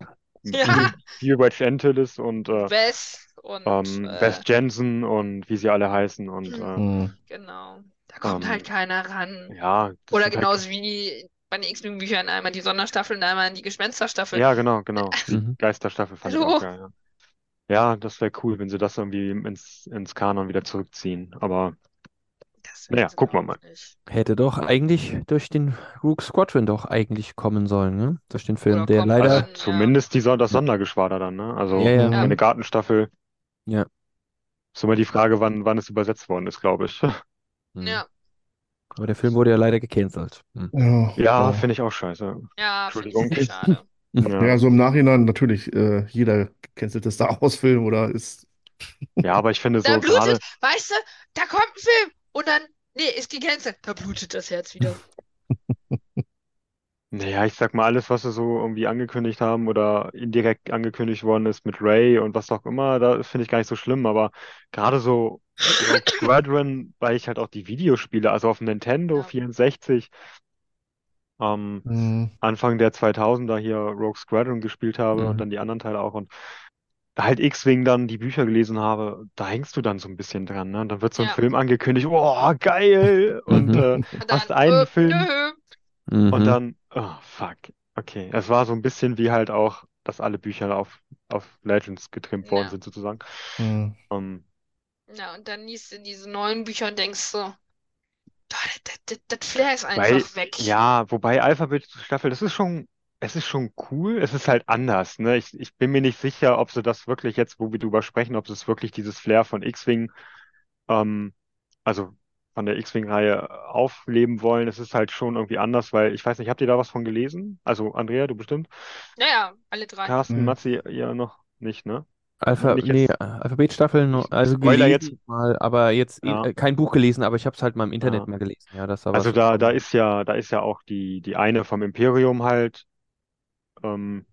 Ja, viel Wedge Antilles und äh, Wes und ähm, äh, Wes Jensen und wie sie alle heißen und äh, Hm. genau. Da kommt Ähm, halt keiner ran. ja, Oder halt, genauso wie bei den X-Wing-Büchern einmal die Sonderstaffel und einmal die Gespensterstaffel. ja, genau, genau. Die Mhm. Geisterstaffel fand ich Hallo? auch geil. Ja, ja das wäre cool, wenn sie das irgendwie ins, ins Kanon wieder zurückziehen. Aber Das naja, gucken wir doch mal. nicht. Hätte doch eigentlich durch den Rogue Squadron doch eigentlich kommen sollen, ne? Durch den Film, Oder der leider. Also können, ja. zumindest die, Son- das Sondergeschwader dann, ne? Also Ja, ja. Ja. eine Gartenstaffel. Ja. Ist immer die Frage, wann, wann es übersetzt worden ist, glaube ich. Mhm. Ja, Aber der Film wurde ja leider gecancelt. Mhm. Ja, Ja, ja. finde ich auch scheiße. ja, finde ich Entschuldigung. sehr schade. Ja. Ja, so im Nachhinein natürlich, äh, jeder cancelte Star Wars-Film oder ist. Ja, aber ich finde Da so gerade, blutet, weißt du, da kommt ein Film und dann, nee, ist gecancelt. Da blutet das Herz wieder. naja, ich sag mal, alles, was sie so irgendwie angekündigt haben oder indirekt angekündigt worden ist mit Ray und was auch immer, da finde ich gar nicht so schlimm, aber gerade so Rogue Squadron, weil ich halt auch die Videospiele, also auf dem Nintendo Ja. 64, ähm, Hm. Anfang der 2000er hier Rogue Squadron gespielt habe Mhm. und dann die anderen Teile auch und halt X-Wing dann die Bücher gelesen habe, da hängst du dann so ein bisschen dran, ne? Und dann wird so ein Ja. Film angekündigt, oh, geil! Und Mhm. äh, Und hast dann, einen äh, Film nö. und Mhm. dann, oh, fuck. Okay, es war so ein bisschen wie halt auch, dass alle Bücher auf, auf Legends getrimmt worden Ja. sind, sozusagen. Hm. Ähm, Ja, und dann liest du diese neuen Bücher und denkst so, "Boah, das, Flair ist weil, einfach weg. ja, wobei Alphabet-Staffel, das ist schon, es ist schon cool, es ist halt anders, ne? Ich, ich bin mir nicht sicher, ob sie das wirklich jetzt, wo wir drüber sprechen, ob sie es wirklich dieses Flair von X-Wing, ähm, also von der X-Wing-Reihe aufleben wollen. Es ist halt schon irgendwie anders, weil ich weiß nicht, habt ihr da was von gelesen? Also Andrea, du bestimmt? Naja, alle drei. Carsten, Mhm. Matzi, ihr noch nicht, ne? Alpha, Nicht nee, jetzt- Alphabetstaffeln, also Spoiler gelesen mal, aber jetzt Ja. äh, kein Buch gelesen, aber ich habe es halt mal im Internet Ja. mal gelesen. Ja, das war Also was. da, da ist ja, da ist ja auch die, die eine vom Imperium halt ähm,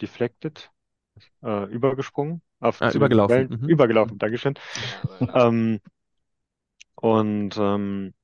deflected, äh, übergesprungen, auf Ah, den übergelaufen, mhm. übergelaufen, Dankeschön. Ähm, und ähm,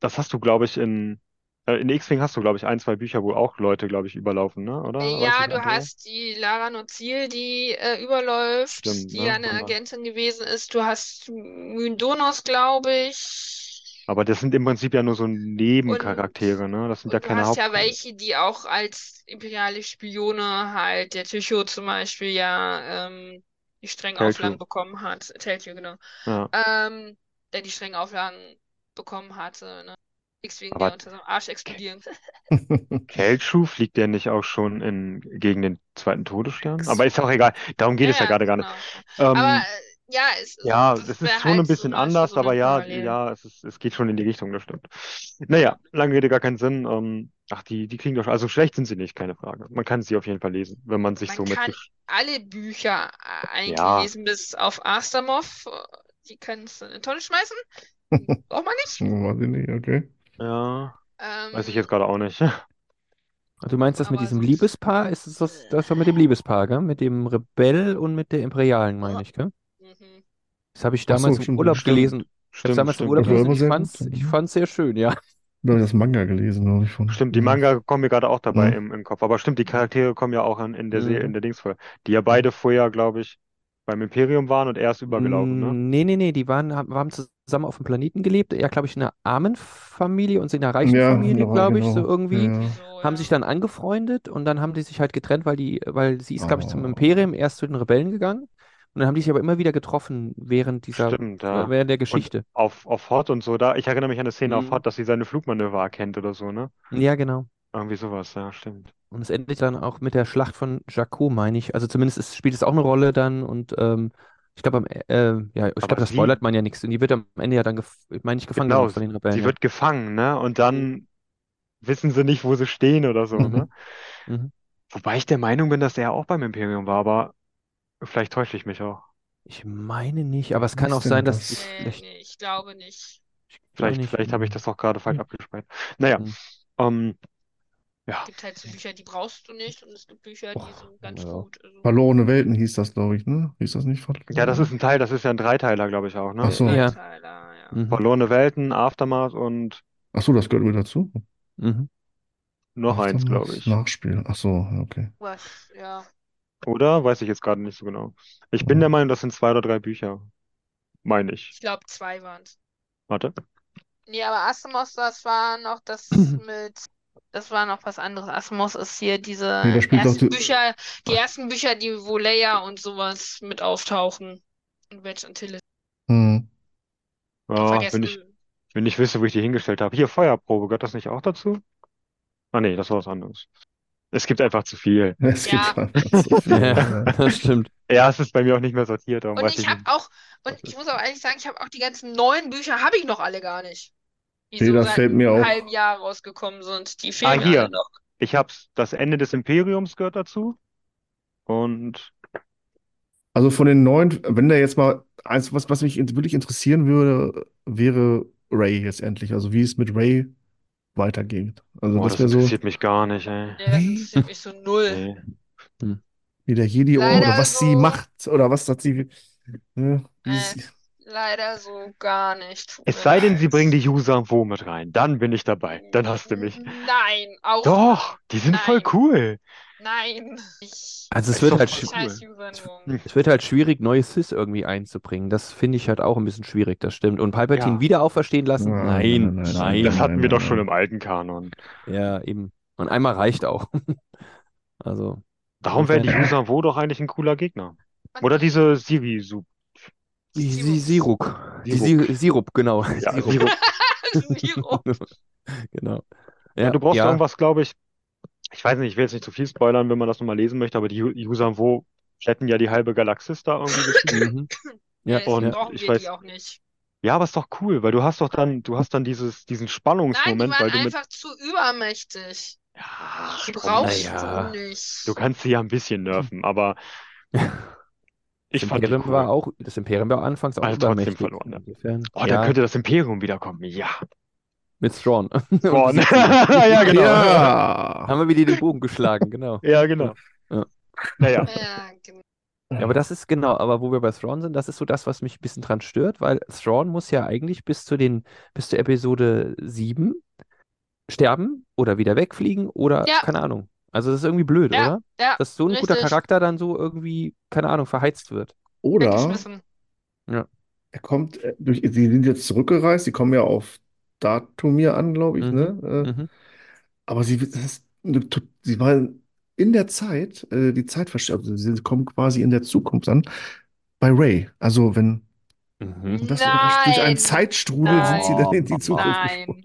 das hast du, glaube ich, in, in X-Wing hast du, glaube ich, ein, zwei Bücher, wo auch Leute, glaube ich, überlaufen, ne? Oder? Ja, du hast die Lara Nozil, die äh, überläuft, Stimmt, die ne? eine. Agentin gewesen ist. Du hast Myndonos, glaube ich. Aber das sind im Prinzip ja nur so Nebencharaktere, ne? Das sind ja Und du keine hast ja welche, die auch als imperiale Spione halt, der Tycho zum Beispiel ja ähm, die strengen Telchu. Auflagen bekommen hat. Telchu, genau. Ja. Ähm, der die strengen Auflagen bekommen hatte, ne? X-Wing, Aber- der unter seinem Arsch explodieren. Kelchu fliegt der nicht auch schon in, gegen den zweiten Todesstern? Aber ist auch egal. Darum geht es ja gerade gar nicht. genau. Ähm, Aber äh, ja, es, ja, das das ist schon halt ein bisschen so anders, so aber ja, ja, es ist, es geht schon in die Richtung, das stimmt. Naja, lange Rede, gar keinen Sinn. Ähm, ach, die, die kriegen doch, also schlecht sind sie nicht, keine Frage. Man kann sie auf jeden Fall lesen, wenn man sich Man so mit, kann Gesch- alle Bücher äh, eigentlich Ja. lesen, bis auf Astamoth. Die kannst du in die Tonne schmeißen. Braucht man nicht. Weiß ich nicht, okay. Ja, Ähm, weiß ich jetzt gerade auch nicht. Du meinst das mit diesem sonst- Liebespaar? Ist es das, das war mit dem Liebespaar, gell? Mit dem Rebell und mit der Imperialen, meine ich, gell? mhm. Das habe ich Ach so, damals im stimmt, Urlaub stimmt. gelesen. Ich habe Stimmt, damals im stimmt. Urlaub Das war gelesen. Ich sehr fand's, gut. ich fand's sehr schön, ja. Da habe ich das Manga gelesen, glaube ich, von. Stimmt, die Manga kommen mir gerade auch dabei Mhm. im, im Kopf. Aber stimmt, die Charaktere kommen ja auch in, in der Mhm. Serie, in der Dingsfolge. Die ja beide vorher, glaube ich, beim Imperium waren und er ist übergelaufen, ne? Mm, Nee, nee, nee, die waren, haben, haben zusammen auf dem Planeten gelebt. Er, glaube ich, in einer armen Familie und sie in einer reichen Ja, Familie, genau, glaube ich, so genau. irgendwie. Ja. So, Haben sich dann angefreundet und dann haben die sich halt getrennt, weil die, weil sie ist, glaube ich, zum Oh. Imperium erst zu den Rebellen gegangen. Und dann haben die sich aber immer wieder getroffen während dieser, Stimmt, ja. während der Geschichte. Auf, auf Hot und so, da, ich erinnere mich an eine Szene auf Mhm. Hot, dass sie seine Flugmanöver erkennt oder so, ne? Ja, genau. Irgendwie sowas, ja, stimmt. Und es endet dann auch mit der Schlacht von Jakku, meine ich. Also zumindest ist, spielt es auch eine Rolle dann und ähm, ich glaube, am, äh, ja, ich glaube, das sie- spoilert man ja nichts. Und die wird am Ende ja dann, gef meine ich, gefangen Genau, von den Rebellen. Sie ja. wird gefangen, ne? Und dann wissen sie nicht, wo sie stehen oder so, Mhm. ne? Mhm. Wobei ich der Meinung bin, dass er auch beim Imperium war, aber vielleicht täusche ich mich auch. Ich meine nicht, aber es kann auch sein, dass das? ich Nee, vielleicht, nee, ich glaube nicht. ich Vielleicht, nicht. vielleicht habe ich das auch gerade falsch Mhm. abgespeichert. Naja, Mhm. ähm, ja. Es gibt halt so Bücher, die brauchst du nicht und es gibt Bücher, die Och, sind ganz ja. gut. Also, Verlorene Welten hieß das, glaube ich, ne? Hieß das nicht? Ja, das ist ein Teil, das ist ja ein Dreiteiler, glaube ich auch, ne? Ach so. Ja. Dreiteiler, ja. Mhm. Verlorene Welten, Aftermath und Ach so, das gehört mir dazu. Mhm. noch eins, Aftermath, glaube ich. Nachspiel. Ach so, ja, okay. Was, ja. Oder? Weiß ich jetzt gerade nicht so genau. Ich bin der Meinung, das sind zwei oder drei Bücher. Meine ich. Ich glaube, zwei waren es. Warte. Nee, aber Asmos, das war noch das mit. Das war noch was anderes. Asmos ist hier diese Nee, ersten die- Bücher, die ersten Bücher, die wo Leia und sowas mit auftauchen. Und Wedge Antilles. Hm. Ja, Vergessen. wenn ich, wenn ich wüsste, wo ich die hingestellt habe. Hier, Feuerprobe, gehört das nicht auch dazu? Ah, nee, das war was anderes. Es gibt einfach zu viel. Es gibt Ja. einfach so viel. Ja, das stimmt. Ja, es ist bei mir auch nicht mehr sortiert, Und weiß ich ich habe auch, und ich muss auch ehrlich sagen, ich habe auch die ganzen neuen Bücher, habe ich noch alle gar nicht. Die Nee, so das seit fällt mir einem auch. halben Jahr rausgekommen sind. Die Ah, fehlen mir hier. noch. Ich hab's. Das Ende des Imperiums gehört dazu. Und Also von den neuen, wenn da jetzt mal eins, was, was mich in- wirklich interessieren würde, wäre Ray jetzt endlich. Also wie es mit Ray weitergeht. Also boah, das das wäre so interessiert mich gar nicht, ey. Nee, das interessiert mich so null. Nee. wie der Jedi oder Leider was sie so. macht oder was hat sie. Ne, wie Äh, sie, Leider so gar nicht. Es sei denn, sie bringen die User wo mit rein. Dann bin ich dabei. Dann hast du mich. Nein, auch Doch, die sind voll Nein. cool. Nein. Ich, Also es wird halt, voll cool. Es wird halt schwierig, neue Sith irgendwie einzubringen. Das finde ich halt auch ein bisschen schwierig, das stimmt. Und Palpatine Ja. wieder auferstehen lassen? Nein, Nein, nein, nein, nein, nein. Das hatten wir nein, doch schon im alten Kanon. Ja, eben. Und einmal reicht auch. Also, Darum wäre die User wo doch eigentlich ein cooler Gegner. Oder diese Siri, so, Die, Sirup. die Siruk. Die Sirup. Si- Sirup, genau. ja, Sirup. Sirup. Genau. Ja, Ja, du brauchst ja. irgendwas, glaube ich. Ich weiß nicht, ich will jetzt nicht zu viel spoilern, wenn man das nochmal lesen möchte, aber die User wo hätten ja die halbe Galaxis da irgendwie geschrieben. Mhm. Ja, deswegen und brauchen ich wir weiß- die auch nicht. Ja, aber ist doch cool, weil du hast doch dann, du hast dann dieses, diesen Nein, die Spannungsmoment, weil waren du mit. einfach zu übermächtig. Ja, Die brauchst naja. du nicht. du kannst sie ja ein bisschen nerven, aber ich Das fand die Imperium cool. war auch, das Imperium war anfangs auch Also trotzdem verloren, ja. Insofern, Oh, ja, da könnte das Imperium wiederkommen. Ja. mit Thrawn. Thrawn. ja, genau. Ja. Haben wir wieder den Bogen geschlagen, genau. Ja, genau. Ja. Naja. Ja, genau. Ja, aber das ist genau, aber wo wir bei Thrawn sind, das ist so das, was mich ein bisschen dran stört, weil Thrawn muss ja eigentlich bis zu den, bis zur Episode 7 sterben oder wieder wegfliegen oder Ja. keine Ahnung. Also das ist irgendwie blöd, Ja, oder? ja, Dass so ein guter richtig. Charakter dann so irgendwie, keine Ahnung, verheizt wird. Oder weggeschmissen. er kommt äh, durch, sie sind jetzt zurückgereist, sie kommen ja auf Datumir an, glaube ich, Mhm. ne? Äh, Mhm. aber sie, das ist eine, sie war in der Zeit, äh, die Zeit versch- also sie kommen quasi in der Zukunft an, bei Ray. Also wenn, Mhm. das durch einen Nein, Zeitstrudel sind sie dann in die nein, Zukunft nein. gesprungen.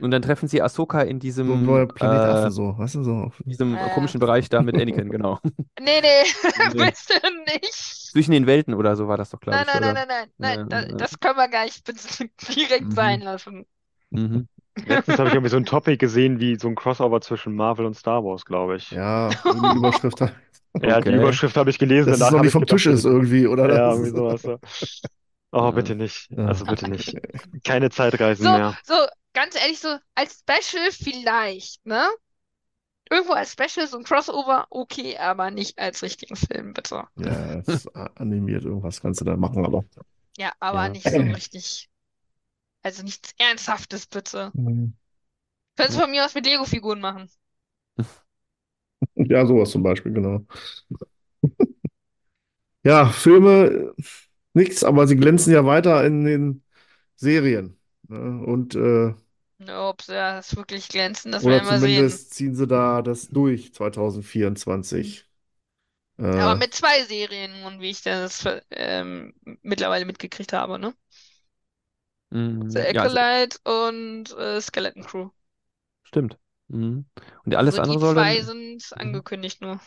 Und dann treffen sie Ahsoka in diesem, Planet äh, Affen, so, weißt du, so. diesem Äh. komischen Bereich da mit Anakin, genau. Nee, nee, bitte nicht. Zwischen den Welten oder so war das doch, glaube Nein, ich, nein, nein, nein, nein, nein, Ja, da, ja. das können wir gar nicht direkt Mhm. sein lassen. Mhm. Letztens habe ich irgendwie so ein Topic gesehen, wie so ein Crossover zwischen Marvel und Star Wars, glaube ich. Ja, die Überschrift. Ja, die Okay. Überschrift habe ich gelesen, Dass es noch habe nicht ich vom gedacht, Tisch ist irgendwie, oder? Ja, irgendwie sowas. Ja. Oh, bitte nicht. Also bitte nicht. Keine Zeitreisen So, mehr. so, ganz ehrlich, so als Special vielleicht, ne? Irgendwo als Special, so ein Crossover, okay, aber nicht als richtigen Film, bitte. Ja, animiert, irgendwas kannst du da machen, aber. Ja, aber Ja. nicht so richtig. Also nichts Ernsthaftes, bitte. Mhm. Könntest du von mir aus mit Lego-Figuren machen. Ja, sowas zum Beispiel, genau. Ja, Filme, nichts, aber sie glänzen ja weiter in den Serien. Ne? Und, äh, Ob sie das wirklich glänzen, das oder werden wir sehen. zumindest ziehen sie da das durch 2024. Äh, Aber mit zwei Serien, und wie ich das ähm, mittlerweile mitgekriegt habe, ne? Mhm. The Ja, also, Acolyte und äh, Skeleton Crew. stimmt. Mhm. Und alles Also die andere soll zwei dann, sind angekündigt nur.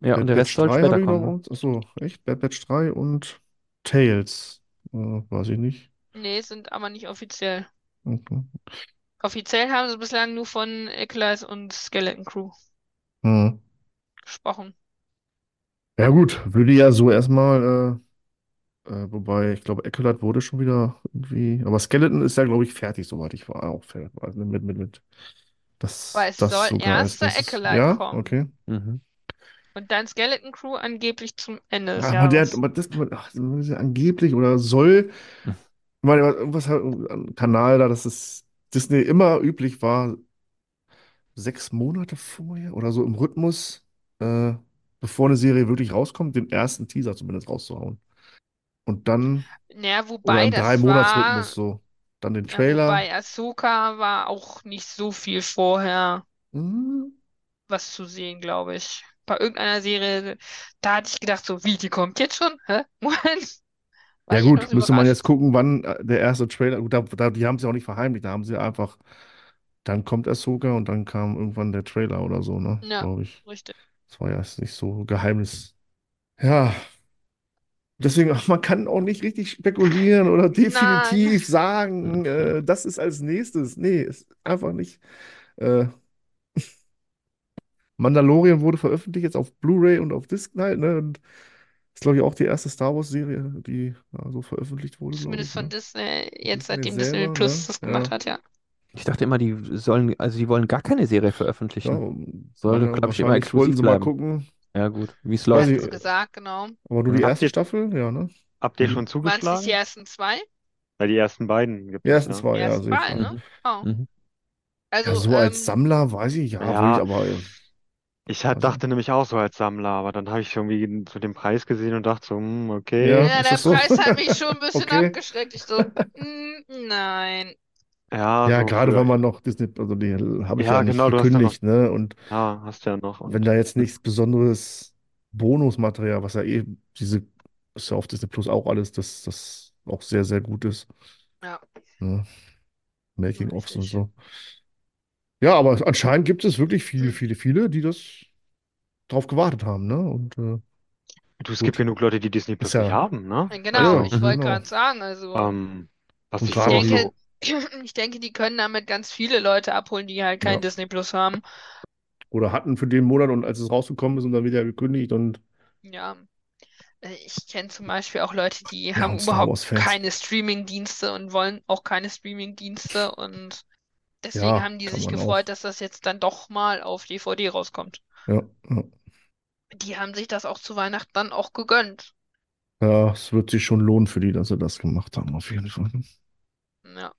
ja, und Bad der Batch Rest soll 3 später habe ich noch. kommen. ne? Achso, echt? Bad Batch 3 und Tales. Äh, weiß ich nicht. Nee, sind aber nicht offiziell. Okay. Offiziell haben sie bislang nur von Acolyte und Skeleton Crew Hm. gesprochen. Ja, gut, würde ja so erstmal, äh, äh, wobei, ich glaube, Acolyte wurde schon wieder irgendwie, aber Skeleton ist ja, glaube ich, fertig, soweit ich war. Auch fertig. Also mit, mit, mit. Das, Aber es das soll sogar als erst der. Acolyte Ja, kommen. okay. Mhm. Und dann Skeleton Crew angeblich zum Ende des Ja, aber der, aber das, ach, das ist ja angeblich oder soll, ich meine, irgendwas hat ein Kanal da, dass es Disney immer üblich war, sechs Monate vorher oder so im Rhythmus, äh, bevor eine Serie wirklich rauskommt, den ersten Teaser zumindest rauszuhauen. Und dann, Naja, oder wobei im das Drei-Monats-Rhythmus so, dann den ja, Trailer. wobei Ahsoka war auch nicht so viel vorher Hm, was zu sehen, glaube ich. Bei irgendeiner Serie, da hatte ich gedacht, so, wie, die kommt jetzt schon? Hä? Moment. Ja gut, müsste man jetzt gucken, wann äh, der erste Trailer, gut, da, da, die haben sie auch nicht verheimlicht, da haben sie einfach, dann kommt Ahsoka und dann kam irgendwann der Trailer oder so, ne, Ja, glaube ich. richtig. Das war ja jetzt nicht so Geheimnis. Ja, deswegen, man kann auch nicht richtig spekulieren oder Nein. definitiv sagen, äh, das ist als nächstes. Nee, ist einfach nicht. Äh, Mandalorian wurde veröffentlicht jetzt auf Blu-ray und auf Disc halt, ne? Und ist, glaube ich, auch die erste Star Wars-Serie, die ja, so veröffentlicht wurde, Zumindest ich, von ne? Disney, jetzt Disney seitdem Disney selber, Plus ne? das gemacht Ja. hat, ja. Ich dachte immer, die sollen, also die wollen gar keine Serie Ja, veröffentlichen. Soll, man, glaube ich, immer exklusiv sie mal bleiben. gucken. Ja, gut, wie es läuft. Sie gesagt, genau. aber nur die Habt erste ihr, Staffel, ja, ne? habt ihr Mhm. schon Waren es nicht die zugeschlagen? ersten zwei? Weil die ersten beiden gibt Die es, ersten ja. zwei, Die ja, ersten beiden, ein. ne? Mhm. Oh. Mhm. Ja, Also, so als ähm, Sammler weiß ich, ja, würde ich Ja, aber, ich hat, also, dachte nämlich auch so als Sammler, aber dann habe ich irgendwie so den Preis gesehen und dachte so, hm, ja, okay. ja, ist der das so? Preis hat mich schon ein bisschen Okay. abgeschreckt. Ich so, mm, nein. Ja, Ja, so gerade weil man noch Disney, also die habe ich ja ja, nicht genau, du hast ja noch, gekündigt, ne? Und ja, hast ja noch wenn und da jetzt nichts besonderes Bonusmaterial, was ja eh, diese, ist ja auf Disney Plus auch alles, das, das auch sehr, sehr gut ist, Ja, ne? Making-ofs und richtig. so. Ja, aber anscheinend gibt es wirklich viele, viele, viele, die das drauf gewartet haben, ne? Und äh, du, es gibt gut, genug Leute, die Disney ist Plus nicht ja, haben, ne? Genau, Also, ich wollte genau. gerade sagen, also ähm, was Und ich ich gerade auch die, denke, so, ich denke, die können damit ganz viele Leute abholen, die halt kein ja, Disney Plus haben. oder hatten für den Monat und als es rausgekommen ist und dann wieder gekündigt und Ja, äh, ich kenne zum Beispiel auch Leute, die ja, haben und Star überhaupt Wars-Fans. keine Streaming-Dienste und wollen auch keine Streaming-Dienste und deswegen Ja, haben die sich man auch. gefreut, dass das jetzt dann doch mal auf DVD rauskommt. Ja, ja. Die haben sich das auch zu Weihnachten dann auch gegönnt. Ja, es wird sich schon lohnen für die, dass sie das gemacht haben, auf jeden Fall. Ja.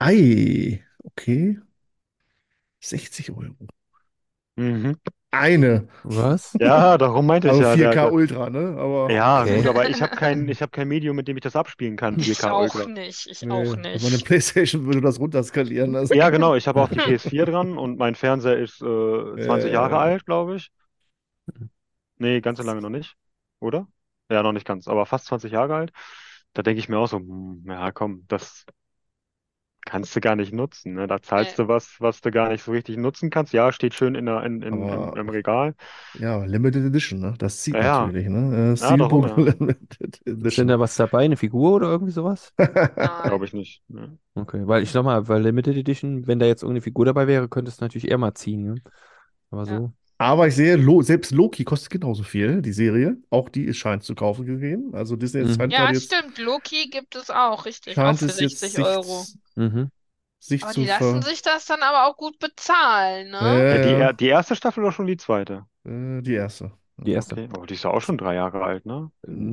Ei, okay. 60 Euro. mhm. Eine. Was? Ja, darum meinte ich Also ja. 4K der, Ultra, ne? Aber ja, Okay. gut, aber ich habe kein, ich hab kein Medium, mit dem ich das abspielen kann, Ich 4K auch Ultra. nicht. Ich nee, auch auf meine nicht. PlayStation würde das runterskalieren lassen. Ja, genau, ich habe auch die PS4 dran und mein Fernseher ist äh, 20 Jahre Äh, alt, glaube ich. Nee, ganz so lange noch nicht, oder? Ja, noch nicht ganz, aber fast 20 Jahre alt. Da denke ich mir auch so, hm, ja, komm, das kannst du gar nicht nutzen, ne? Da zahlst Nee. du was, was du gar nicht so richtig nutzen kannst. Ja, steht schön in der, in, in, im, aber im Regal. ja, Limited Edition, ne? Das zieht Ja, ja. natürlich, ne? Äh, Ja, darum, ja. Limited Ist denn Edition. da was dabei? Eine Figur oder irgendwie sowas? Glaube ich nicht. Ne? Okay, weil ich sag mal, weil Limited Edition, wenn da jetzt irgendeine Figur dabei wäre, könnte es natürlich eher mal ziehen, ne? Aber Ja. so. Aber ich sehe, Lo selbst Loki kostet genauso viel, die Serie. Auch die ist scheint zu kaufen gewesen. Also Disney Mhm. scheint Ja, jetzt, stimmt. Loki gibt es auch, richtig. Auch für es jetzt 60 sich, Euro. Mhm. sich Aber zu die lassen sich das dann aber auch gut bezahlen, ne? Ja, die, Äh, die erste Staffel oder schon die zweite? äh, die erste. Die erste. Okay, aber die ist ja auch schon drei Jahre alt, ne?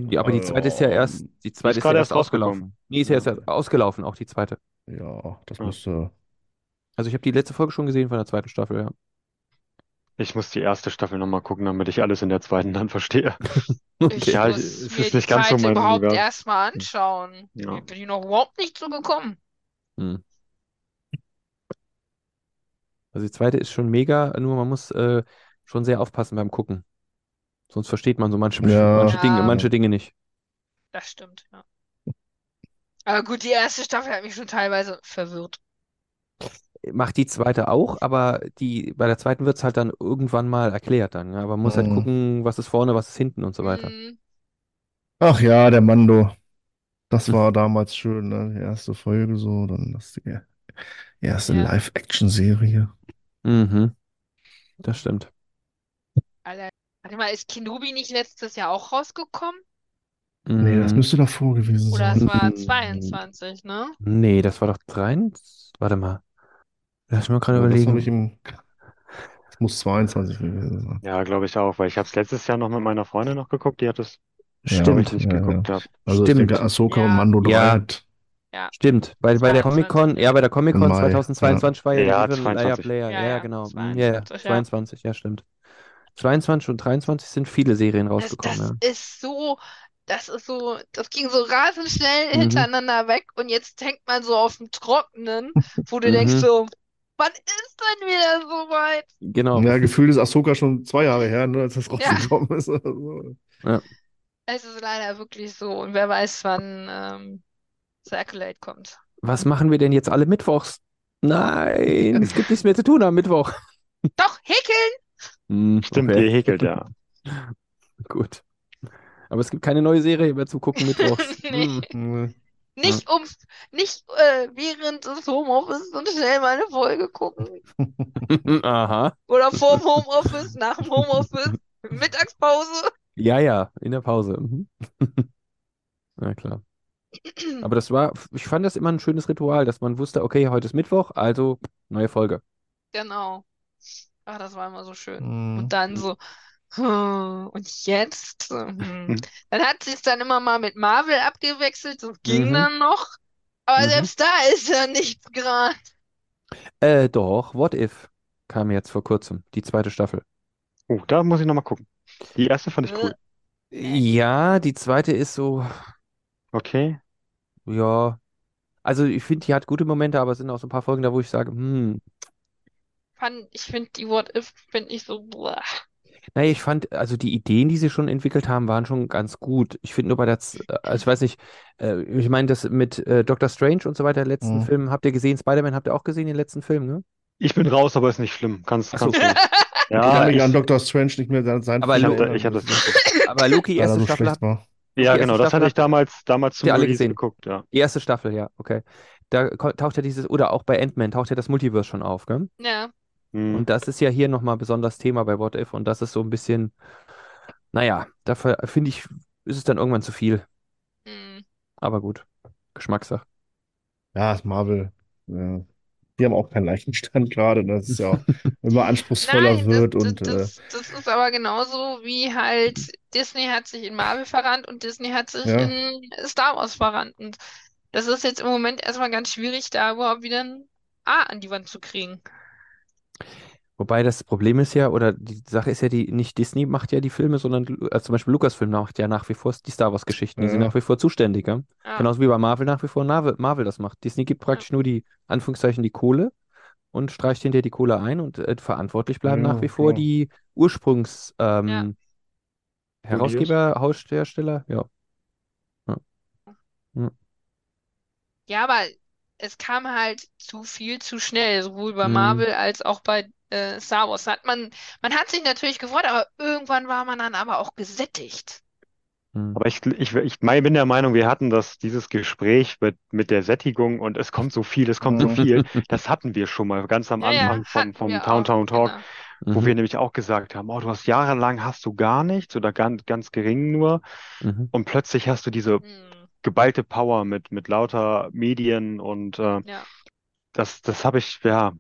Ja, aber die zweite ist ja erst, die Die zweite ist ist ja erst ausgelaufen. Nee, ist ja erst ausgelaufen, auch die zweite. Ja, das Ja. müsste. Also ich habe die letzte Folge schon gesehen von der zweiten Staffel, ja. Ich muss die erste Staffel nochmal gucken, damit ich alles in der zweiten dann verstehe. Ich Ja, muss es mir ist die nicht ganz so zweite mein überhaupt erstmal anschauen. Ja. Bin ich noch überhaupt nicht so gekommen. Hm. Also die zweite ist schon mega, nur man muss äh, schon sehr aufpassen beim Gucken. Sonst versteht man so manche, Ja. manche Dinge, Ja. manche Dinge nicht. Das stimmt, ja. Aber gut, die erste Staffel hat mich schon teilweise verwirrt. Macht die zweite auch, aber die, bei der zweiten wird es halt dann irgendwann mal erklärt dann. Ja? Aber man muss halt Mhm. gucken, was ist vorne, was ist hinten und so weiter. Mhm. Ach ja, der Mando. Das Hm. war damals schön, ne? Die erste Folge so, dann das die erste Ja. Live-Action-Serie. Mhm. Das stimmt. Alter, warte mal, ist Kenobi nicht letztes Jahr auch rausgekommen? Nee, das Mhm. müsste davor gewesen Oder es sein. war Mhm. 22, ne? Nee, das war doch 23. Warte mal. Lass mich mal gerade Aber das habe ich überlegen. im. Das muss 22 gewesen sein. Ja, glaube ich auch, weil ich habe es letztes Jahr noch mit meiner Freundin noch geguckt, die hat es, Ja, glaube ich, Stimmt. nicht ja, geguckt gehabt. Also ich Stimmt. denke, Ahsoka Ja. und Mando 3 Ja. hat Stimmt. Bei, bei der 22. Comic-Con, ja, bei der Comic-Con Im Mai, 2022 war ja Ja, Even 22. Player. Ja, Ja, ja, genau. Hm, 22, Ja, ja, ja. 22, ja, stimmt. 22 und 23 sind viele Serien Das, rausgekommen, das ja. ist so, das ist so, das ging so rasend schnell Mhm. hintereinander weg und jetzt hängt man so auf dem Trockenen, wo du Mhm. denkst so, wann ist denn wieder so weit? Genau. Ja, gefühlt ist Ahsoka schon zwei Jahre her, ne, als das Ja. rausgekommen ist. Also, Es ist leider wirklich so und wer weiß, wann ähm, Circulate kommt. Was machen wir denn jetzt alle mittwochs? Nein, es gibt nichts mehr zu tun am Mittwoch. Doch, häkeln! Hm, Stimmt, okay. ihr häkelt ja. Gut. Aber es gibt keine neue Serie mehr zu gucken mittwochs. Nee. Hm. Nicht um, nicht äh, während des Homeoffice und schnell mal eine Folge gucken. Aha. Oder vorm Homeoffice, nach dem Homeoffice, Mittagspause. Ja, ja, in der Pause. Mhm. Na klar. Aber das war, ich fand das immer ein schönes Ritual, dass man wusste, okay, heute ist Mittwoch, also neue Folge. Genau. Ach, das war immer so schön. Mhm. Und dann so, hm, und jetzt? Hm. Dann hat sie es dann immer mal mit Marvel abgewechselt, das ging Mhm. dann noch. Aber Mhm. selbst da ist ja nichts gerade. Äh, doch, What If kam jetzt vor kurzem, die zweite Staffel. Oh, da muss ich nochmal gucken. Die erste fand ich cool. Ja, die zweite ist so, Okay. ja. Also ich finde, die hat gute Momente, aber es sind auch so ein paar Folgen da, wo ich sage, hm, ich finde die What If, finde ich so, boah. Naja, ich fand, also die Ideen, die sie schon entwickelt haben, waren schon ganz gut. Ich finde nur bei der, Z- äh, also ich weiß nicht, äh, ich meine, das mit äh, Doctor Strange und so weiter, den letzten Mhm. Film, habt ihr gesehen? Spider-Man habt ihr auch gesehen, den letzten Film, ne? Ich bin raus, aber ist nicht schlimm. Kannst, Ach so. kannst du. Ich kann Ja, mich ich, an Dr. Strange nicht mehr sein- Aber ich erinnern, ich hab das weil nicht es geguckt. Aber Loki, erste so Staffel, Ja, genau, das Staffel hatte ich damals, damals zum alle gesehen? geguckt, ja. die erste Staffel, ja, okay. Da taucht ja dieses, oder auch bei Ant-Man taucht ja das Multiverse schon auf, gell? Ja. Hm. Und das ist ja hier nochmal besonders Thema bei What If und das ist so ein bisschen, naja, dafür finde ich, ist es dann irgendwann zu viel. Hm. Aber gut, Geschmackssache. Ja, ist Marvel. Ja. Die haben auch keinen leichten Stand gerade. ne? Das ist ja auch immer anspruchsvoller Nein, wird das, und das, äh, das, das ist aber genauso wie halt Disney hat sich in Marvel verrannt und Disney hat sich Ja. in Star Wars verrannt. Und das ist jetzt im Moment erstmal ganz schwierig, da überhaupt wieder ein A an die Wand zu kriegen. Wobei das Problem ist ja, oder die Sache ist ja, die nicht Disney macht ja die Filme, sondern äh, zum Beispiel Lucasfilm macht ja nach wie vor die Star Wars-Geschichten. Die sind Ja. nach wie vor zuständig, ja? Ja. Genauso wie bei Marvel nach wie vor Marvel, Marvel das macht. Disney gibt praktisch nur die, Anführungszeichen, die Kohle und streicht hinterher die Kohle ein und äh, verantwortlich bleiben Ja, nach wie vor die Ursprungs ähm, Ja. Herausgeber, Haushersteller, ja. Ja, aber es kam halt zu viel zu schnell, sowohl bei Mhm. Marvel als auch bei äh, Star Wars. Hat man, man hat sich natürlich gefreut, aber irgendwann war man dann aber auch gesättigt. Hm. Aber ich, ich, ich bin der Meinung, wir hatten das, dieses Gespräch mit, mit der Sättigung und es kommt so viel, es kommt so Mhm. viel. Das hatten wir schon mal ganz am Ja, ja, Anfang von, hatten vom wir Town auch, Town Talk, genau. wo Mhm. wir nämlich auch gesagt haben, oh, du hast jahrelang hast du gar nichts oder ganz, ganz gering nur Mhm. und plötzlich hast du diese Hm, geballte Power mit, mit lauter Medien und äh, ja. das, das habe ich, ja,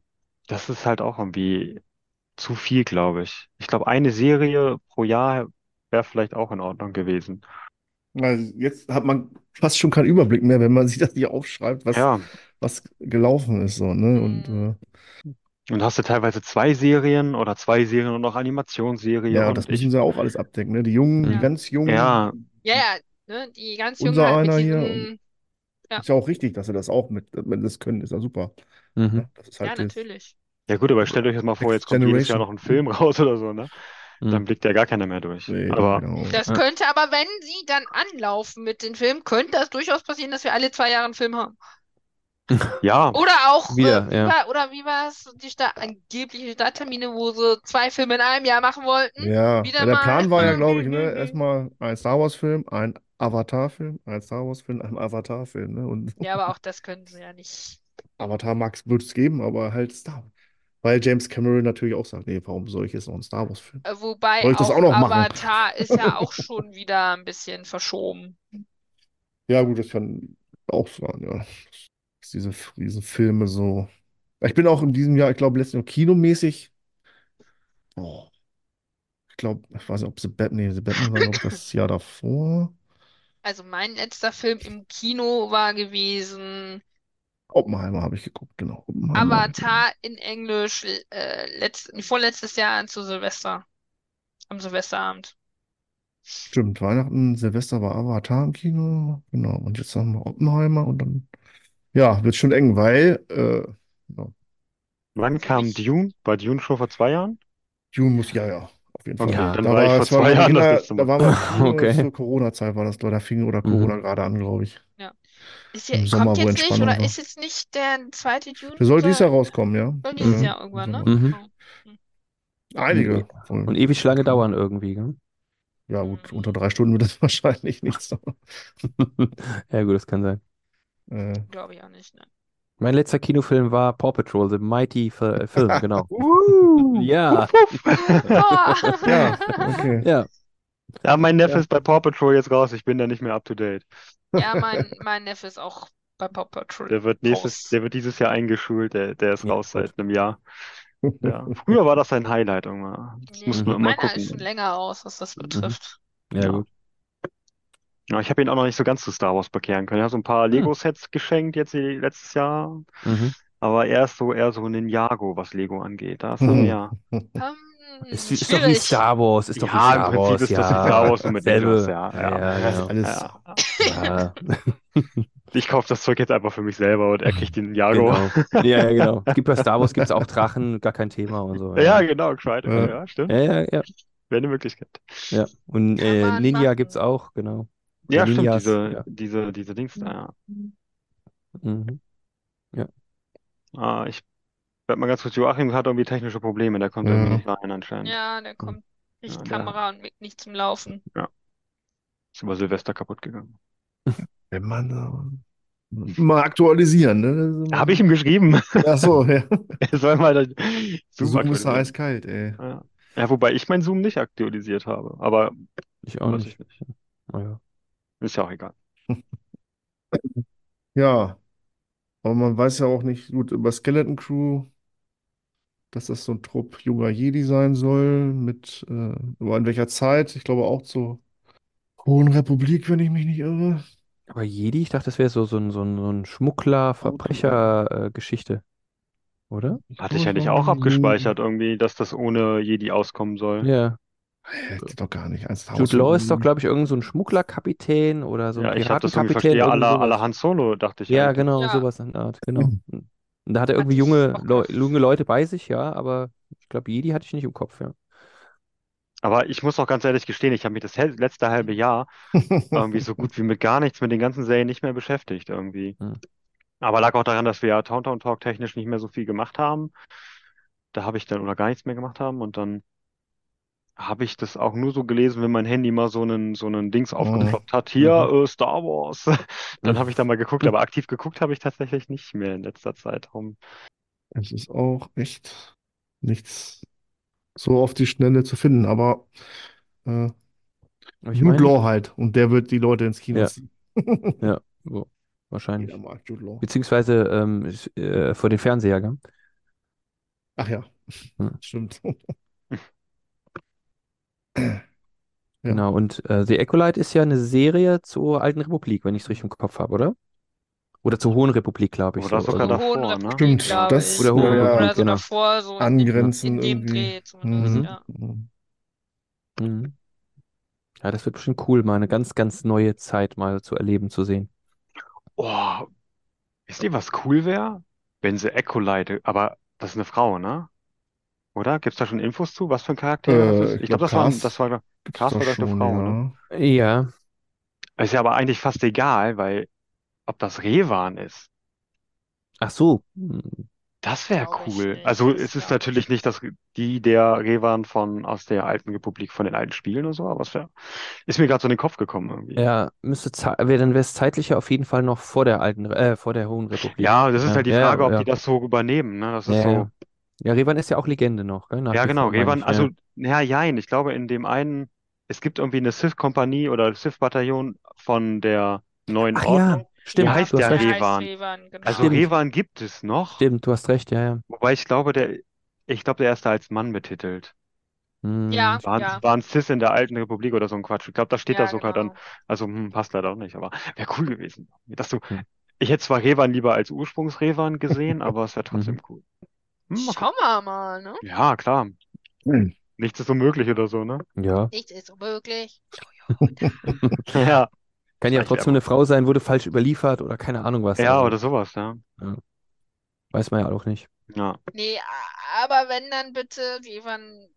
das ist halt auch irgendwie zu viel, glaube ich. Ich glaube, eine Serie pro Jahr wäre vielleicht auch in Ordnung gewesen. Also jetzt hat man fast schon keinen Überblick mehr, wenn man sich das hier aufschreibt, was, Ja, was gelaufen ist. So, ne? Und Mhm. äh, und hast du teilweise zwei Serien oder zwei Serien und noch Animationsserie ja, und das ich, müssen sie auch alles abdecken. Ne? Die Jungen, die Ja. ganz Jungen, ja, Ja, ja, ne, die ganz Jungen Unser halt mit einer hier diesen, ja, ist ja auch richtig, dass sie das auch mit, wenn das können, ist ja super. Mhm. Das ist ja, halt jetzt natürlich. ja gut, aber stellt euch jetzt mal vor, jetzt kommt jedes Jahr noch ein Film raus oder so, ne? Dann Mhm. blickt ja gar keiner mehr durch. Nee, Aber genau. Das Ja. könnte aber, wenn sie dann anlaufen mit den Filmen, könnte das durchaus passieren, dass wir alle zwei Jahre einen Film haben. ja, Oder auch, Wieder, äh, wie ja. war, oder wie war es, die Start, angebliche Starttermine, wo sie zwei Filme in einem Jahr machen wollten? Ja, Wieder ja, der mal. Plan war ja, glaube ich, ne, erstmal ein Star Wars-Film, ein Avatar-Film, ein Star Wars-Film, ein Avatar-Film, ne? Und Ja, aber auch das können sie ja nicht. Avatar es wird es geben, aber halt Star Wars. Weil James Cameron natürlich auch sagt, nee, warum soll ich jetzt noch einen Star Wars-Film? Äh, Wobei Soll ich das auch auch noch machen? Avatar ist ja auch schon wieder ein bisschen verschoben. Ja, gut, das kann auch sein, ja. Dass diese, diese Filme so. Ich bin auch in diesem Jahr, ich glaube, letztes Jahr kinomäßig. Oh, ich glaube, ich weiß nicht, ob The Batman, nee, The Batman war, ich, das Jahr davor. Also mein letzter Film im Kino war gewesen Oppenheimer habe ich geguckt, genau. Oppenheimer. Avatar in Englisch, äh, letzt, vorletztes Jahr zu Silvester. Am Silvesterabend. Stimmt, Weihnachten, Silvester war Avatar im Kino. Genau. Und jetzt haben wir Oppenheimer und dann, ja, wird schon eng, weil, äh, ja, wann kam Dune? War Dune schon vor zwei Jahren? Dune muss, ja, ja, auf jeden Fall. Okay, Ja. dann Da war ich war, vor es war zwei Jahren das Kinder, letzte da Mal. waren wir im Kino, Okay. zur Corona-Zeit war das, da fing oder Mhm. Corona gerade an, glaube ich. Ist Im ja, Sommer, kommt wo jetzt nicht, Entspannung oder war. ist jetzt nicht der zweite Dune? Der soll dieses soll- Jahr rauskommen, ja. Soll dieses Mhm. Jahr irgendwann, ne? Sommer. Mhm. Oh. Einige. Und ewig lange dauern irgendwie, gell? Ja, gut, unter drei Stunden wird das wahrscheinlich nichts dauern. Ja, gut, das kann sein. Äh, Glaube ich auch nicht, ne? Mein letzter Kinofilm war Paw Patrol, The Mighty F äh, Film, genau. Uh, Ja, ja, okay. ja. Ja, mein Neffe Ja. ist bei Paw Patrol jetzt raus. Ich bin da nicht mehr up to date. Ja, mein, mein Neffe ist auch bei Paw Patrol Der wird nächstes, raus. der wird dieses Jahr eingeschult. Der, der ist Ja, raus gut. seit einem Jahr. Ja. Früher war das ein Highlight immer. Das Nee, muss man immer meiner gucken. ist schon länger aus, was das betrifft. Ja, Ja. gut. Ja, ich habe ihn auch noch nicht so ganz zu Star Wars bekehren können. Ich habe so ein paar Lego-Sets geschenkt jetzt die- letztes Jahr. Mhm. Aber er ist so eher so Ninjago, was Lego angeht. Da ist er mehr. Ähm, Ist, wie- ist doch wie schwierig. Star Wars, ist doch wie Ja, im Star Prinzip Wars, ist das wie ja. Star Wars nur mit. Legos, ja. Ja, Ja, ja, Ja, ist genau. alles. Ja. Ja, Ich kaufe das Zeug jetzt einfach für mich selber und er kriegt den Ninjago. genau. Ja, ja, genau. Es gibt bei Star Wars gibt's auch Drachen, gar kein Thema und so. Ja, genau, gescheit. Ja. Ja, stimmt. ja, ja, ja. Wäre eine Möglichkeit. ja. Und Kann äh, man Ninja machen. gibt's auch, genau. Ja, stimmt, Ninjas, diese, ja. diese, diese Dings da, ja. Mhm. Ah, ich werde mal ganz kurz, Joachim hat irgendwie technische Probleme, der kommt Ja. irgendwie nicht rein anscheinend. Ja, der kommt nicht Ja, der- Kamera und Mic nicht zum Laufen. Ist über Silvester kaputt gegangen. Wenn man äh, mal aktualisieren, ne? Habe ich ihm geschrieben. Ach so, ja. Er soll mal das Zoom Zoom ist da aktualisieren. eiskalt, ey. Ja. ja, wobei ich mein Zoom nicht aktualisiert habe. Aber Ich auch weiß nicht. ich nicht. Naja. Ist ja auch egal. Ja, aber man weiß ja auch nicht gut über Skeleton Crew, dass das so ein Trupp junger Jedi sein soll, mit, äh, aber in welcher Zeit? Ich glaube auch zur Hohen Republik, wenn ich mich nicht irre. Aber Jedi, ich dachte, das wäre so, so ein, so ein, so ein Schmuggler, Verbrecher-Geschichte. oder? Hatte ich ja nicht auch abgespeichert irgendwie, dass das ohne Jedi auskommen soll. Ja. Hätte doch gar nicht. Star Jude Law ist doch, glaube ich, irgend so ein Schmugglerkapitän oder so ein Ja, ich habe das irgendwie Piratenkapitän, à sowas. la Han Solo, dachte ich Ja, eigentlich. genau, Ja. sowas in der Art, genau. Mhm. Und da hat er irgendwie junge, gehört. junge Leute bei sich, ja, aber ich glaube, Jedi hatte ich nicht im Kopf, ja. Aber ich muss auch ganz ehrlich gestehen, ich habe mich das letzte halbe Jahr irgendwie so gut wie mit gar nichts mit den ganzen Serien nicht mehr beschäftigt irgendwie. Hm. Aber lag auch daran, dass wir ja Towntown Talk technisch nicht mehr so viel gemacht haben. Da habe ich dann oder gar nichts mehr gemacht haben und dann habe ich das auch nur so gelesen, wenn mein Handy mal so einen so einen Dings aufgeploppt hat. Hier, Mhm. äh, Star Wars. Dann habe ich da mal geguckt, aber aktiv geguckt habe ich tatsächlich nicht mehr in letzter Zeit. Darum Es ist auch echt nichts so auf die Schnelle zu finden, aber äh, ich Jude Law halt. Und der wird die Leute ins Kino Ja. ziehen. ja, so, wahrscheinlich. Jeder mag Jude Law. Beziehungsweise ähm, ist, äh, vor den Fernseher, gell? Ach ja, Hm. stimmt. Ja. Genau, und äh, The Acolyte ist ja eine Serie zur Alten Republik, wenn ich es richtig im Kopf habe, oder? Oder zur Hohen Republik, glaube ich. Oder so. sogar Also, Hohen davor, ne? Republik, Stimmt, das ich. Oder Hohe ja, Republik, Oder so genau. davor, so in, Angrenzen in dem irgendwie. Dreh zumindest, Mhm. ja. Mhm. Ja, das wird bestimmt cool, mal eine ganz, ganz neue Zeit mal zu erleben, zu sehen. Oh, wisst ihr, was cool wäre? Wenn sie Acolyte, aber das ist eine Frau, ne? Oder? Gibt's da schon Infos zu, was für ein Charakter das Äh, ist? ich glaube, glaub, das war, das war, doch war eine Frau, ne? ja. Ja, Ist ja aber eigentlich fast egal, weil ob das Revan ist, ach so. Das wäre cool. nicht, Also es ist natürlich nicht das, die der Revan von aus der alten Republik, von den alten Spielen oder so, aber es wär, ist mir gerade so in den Kopf gekommen irgendwie. Ja, müsste wär, dann wäre es zeitlich ja auf jeden Fall noch vor der alten, äh, vor der Hohen Republik. Ja, das ist Ja, halt die ja, Frage, ob ja. die das so übernehmen, ne? Das ist Ja, so. Ja. Revan ist ja auch Legende noch, gell? Nach Ja, wie genau, vor, meine Revan, ich. also, Ja. ja, jein, ich glaube, in dem einen, es gibt irgendwie eine Sith-Kompanie oder Sith-Bataillon von der neuen Ach ja, Ordnung. stimmt, heißt du hast ja recht. Der heißt Revan. Revan, genau. Also Stimmt. Revan gibt es noch, Stimmt, du hast recht, ja, ja. wobei ich glaube, der, ich glaube, der ist da als Mann betitelt. Hm, Ja, Waren, ja. waren Sith in der alten Republik oder so ein Quatsch. Ich glaube, da steht da Ja, sogar dann, genau. also hm, passt leider auch nicht, aber wäre cool gewesen. Dass du, Hm. ich hätte zwar Revan lieber als Ursprungs-Revan gesehen, aber es wäre trotzdem Mhm. cool. Hm, mal Schauen wir mal, ne? Ja, klar. Hm. Nichts ist unmöglich oder so, ne? ja. Nichts ist unmöglich. Ja. Kann ja trotzdem eine Frau sein, wurde falsch überliefert oder keine Ahnung was. Ja, Also, oder sowas, ja. weiß man ja auch nicht. Ja. Nee, aber wenn dann bitte Revan.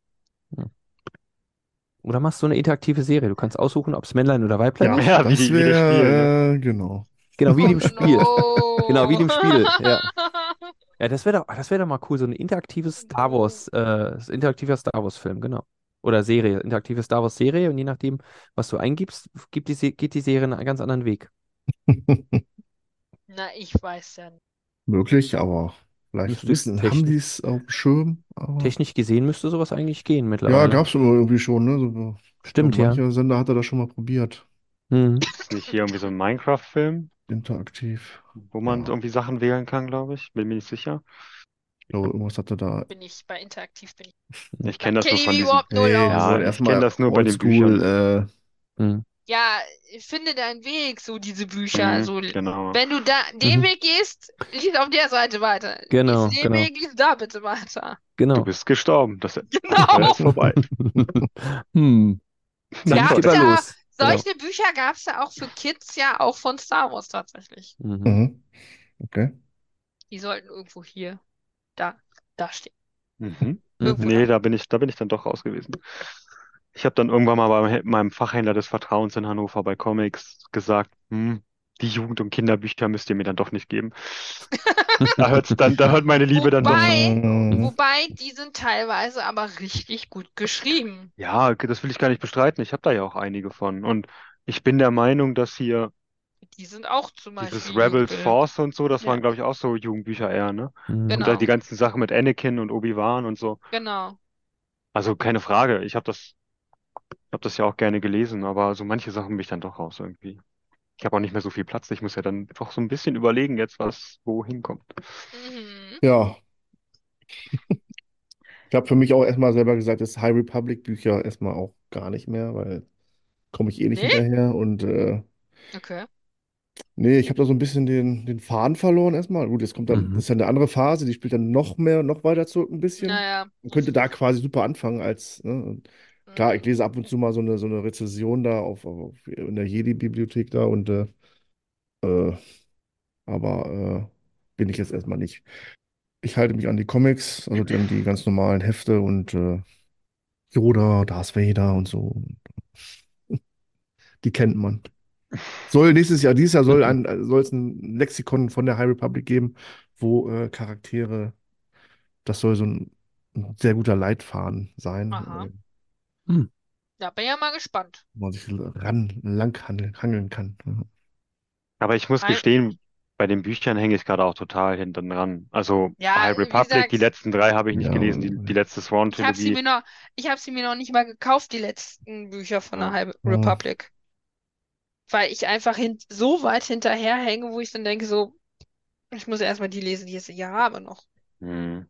Oder machst du eine interaktive Serie? Du kannst aussuchen, ob es Männlein oder Weiblein Ja, ist. Ja, wie das die- wie das wäre, Spiel, ne? äh, genau. Genau, wie in dem Spiel. no. Genau, wie in dem Spiel, ja. Ja, das wäre doch, das wäre doch mal cool, so ein interaktives Star Wars, äh, interaktiver Star Wars Film, genau. Oder Serie, interaktive Star Wars Serie und je nachdem, was du eingibst, gibt die, geht die Serie einen ganz anderen Weg. Na, ich weiß ja nicht. Möglich, aber vielleicht wissen, haben technisch- die es auf dem Schirm. Aber Technisch gesehen müsste sowas eigentlich gehen ja, mittlerweile. gab es irgendwie schon, ne? So, Stimmt, ja. mancher Sender hatte das schon mal probiert. Ist nicht hier irgendwie so ein Minecraft-Film, Interaktiv. wo man Ja. irgendwie Sachen wählen kann, glaube ich. Bin mir nicht sicher. Ich glaube, irgendwas hatte da. Bin ich bei interaktiv bin ich. Ich kenne das nur von wir aus. Ja, wollen ich erstmal kenn das nur bei den oldschool, äh, Mhm. Ja, finde deinen Weg, so diese Bücher. Mhm, So, genau. wenn du da den Mhm. Weg gehst, lies auf der Seite weiter. Genau, Lies den genau. Weg, lies da bitte weiter. Du Genau. bist gestorben. Das Genau. Ist vorbei. hm. Dann Ja, geht mal Genau. Solche Bücher gab es ja auch für Kids, ja auch von Star Wars tatsächlich. Mhm. mhm. Okay. Die sollten irgendwo hier, da, da stehen. Mhm. Irgendwo Nee, da. da bin ich, da bin ich dann doch raus gewesen. Ich habe dann irgendwann mal bei me- meinem Fachhändler des Vertrauens in Hannover bei Comics gesagt, hm, die Jugend- und Kinderbücher müsst ihr mir dann doch nicht geben. Da hört's dann, da hört meine Liebe dann doch Wobei- auf. Wobei, die sind teilweise aber richtig gut geschrieben. Ja, das will ich gar nicht bestreiten. Ich habe da ja auch einige von. Und ich bin der Meinung, dass hier Die sind auch zum dieses Beispiel Rebels Jugendbildung. Force und so, das Ja. waren, glaube ich, auch so Jugendbücher eher, ne? Mhm. Und Genau. da die ganzen Sachen mit Anakin und Obi-Wan und so. Genau. Also keine Frage. Ich habe das, ich habe das ja auch gerne gelesen, aber so manche Sachen bin ich dann doch raus irgendwie. Ich habe auch nicht mehr so viel Platz. Ich muss ja dann doch so ein bisschen überlegen jetzt, was wo hinkommt. Mhm. Ja. Ich habe für mich auch erstmal selber gesagt, das High Republic Bücher erstmal auch gar nicht mehr, weil komme ich eh nicht Nee? hinterher und äh, Okay. Nee, ich habe da so ein bisschen den, den Faden verloren erstmal. Gut, jetzt kommt dann, Mhm. das ist ja eine andere Phase, die spielt dann noch mehr, noch weiter zurück ein bisschen. Naja. Man könnte da quasi super anfangen als, ne? Und Klar, ich lese ab und zu mal so eine, so eine Rezension da auf, auf in der Jedi-Bibliothek da und äh, äh, aber äh, bin ich jetzt erstmal nicht. Ich halte mich an die Comics, also die, die ganz normalen Hefte und äh, Yoda, Darth Vader und so. Die kennt man. Soll nächstes Jahr, dieses Jahr soll ein, soll es ein Lexikon von der High Republic geben, wo äh, Charaktere, das soll so ein, ein sehr guter Leitfaden sein, Aha. Hm. Da bin ich ja mal gespannt. wo man sich ran lang hangeln, hangeln kann. Aber ich muss Ein- gestehen, bei den Büchern hänge ich gerade auch total hinten dran. Also Ja, High wie Republic, gesagt, die letzten drei habe ich nicht Ja, gelesen, die, die letzte Ich habe sie Thrawn-Trilogie. mir noch, ich habe sie mir noch nicht mal gekauft, die letzten Bücher von der Ja. High Ja. Republic. Weil ich einfach hin, so weit hinterherhänge, wo ich dann denke, so, ich muss erstmal die lesen, die ich jetzt hier habe noch. Hm.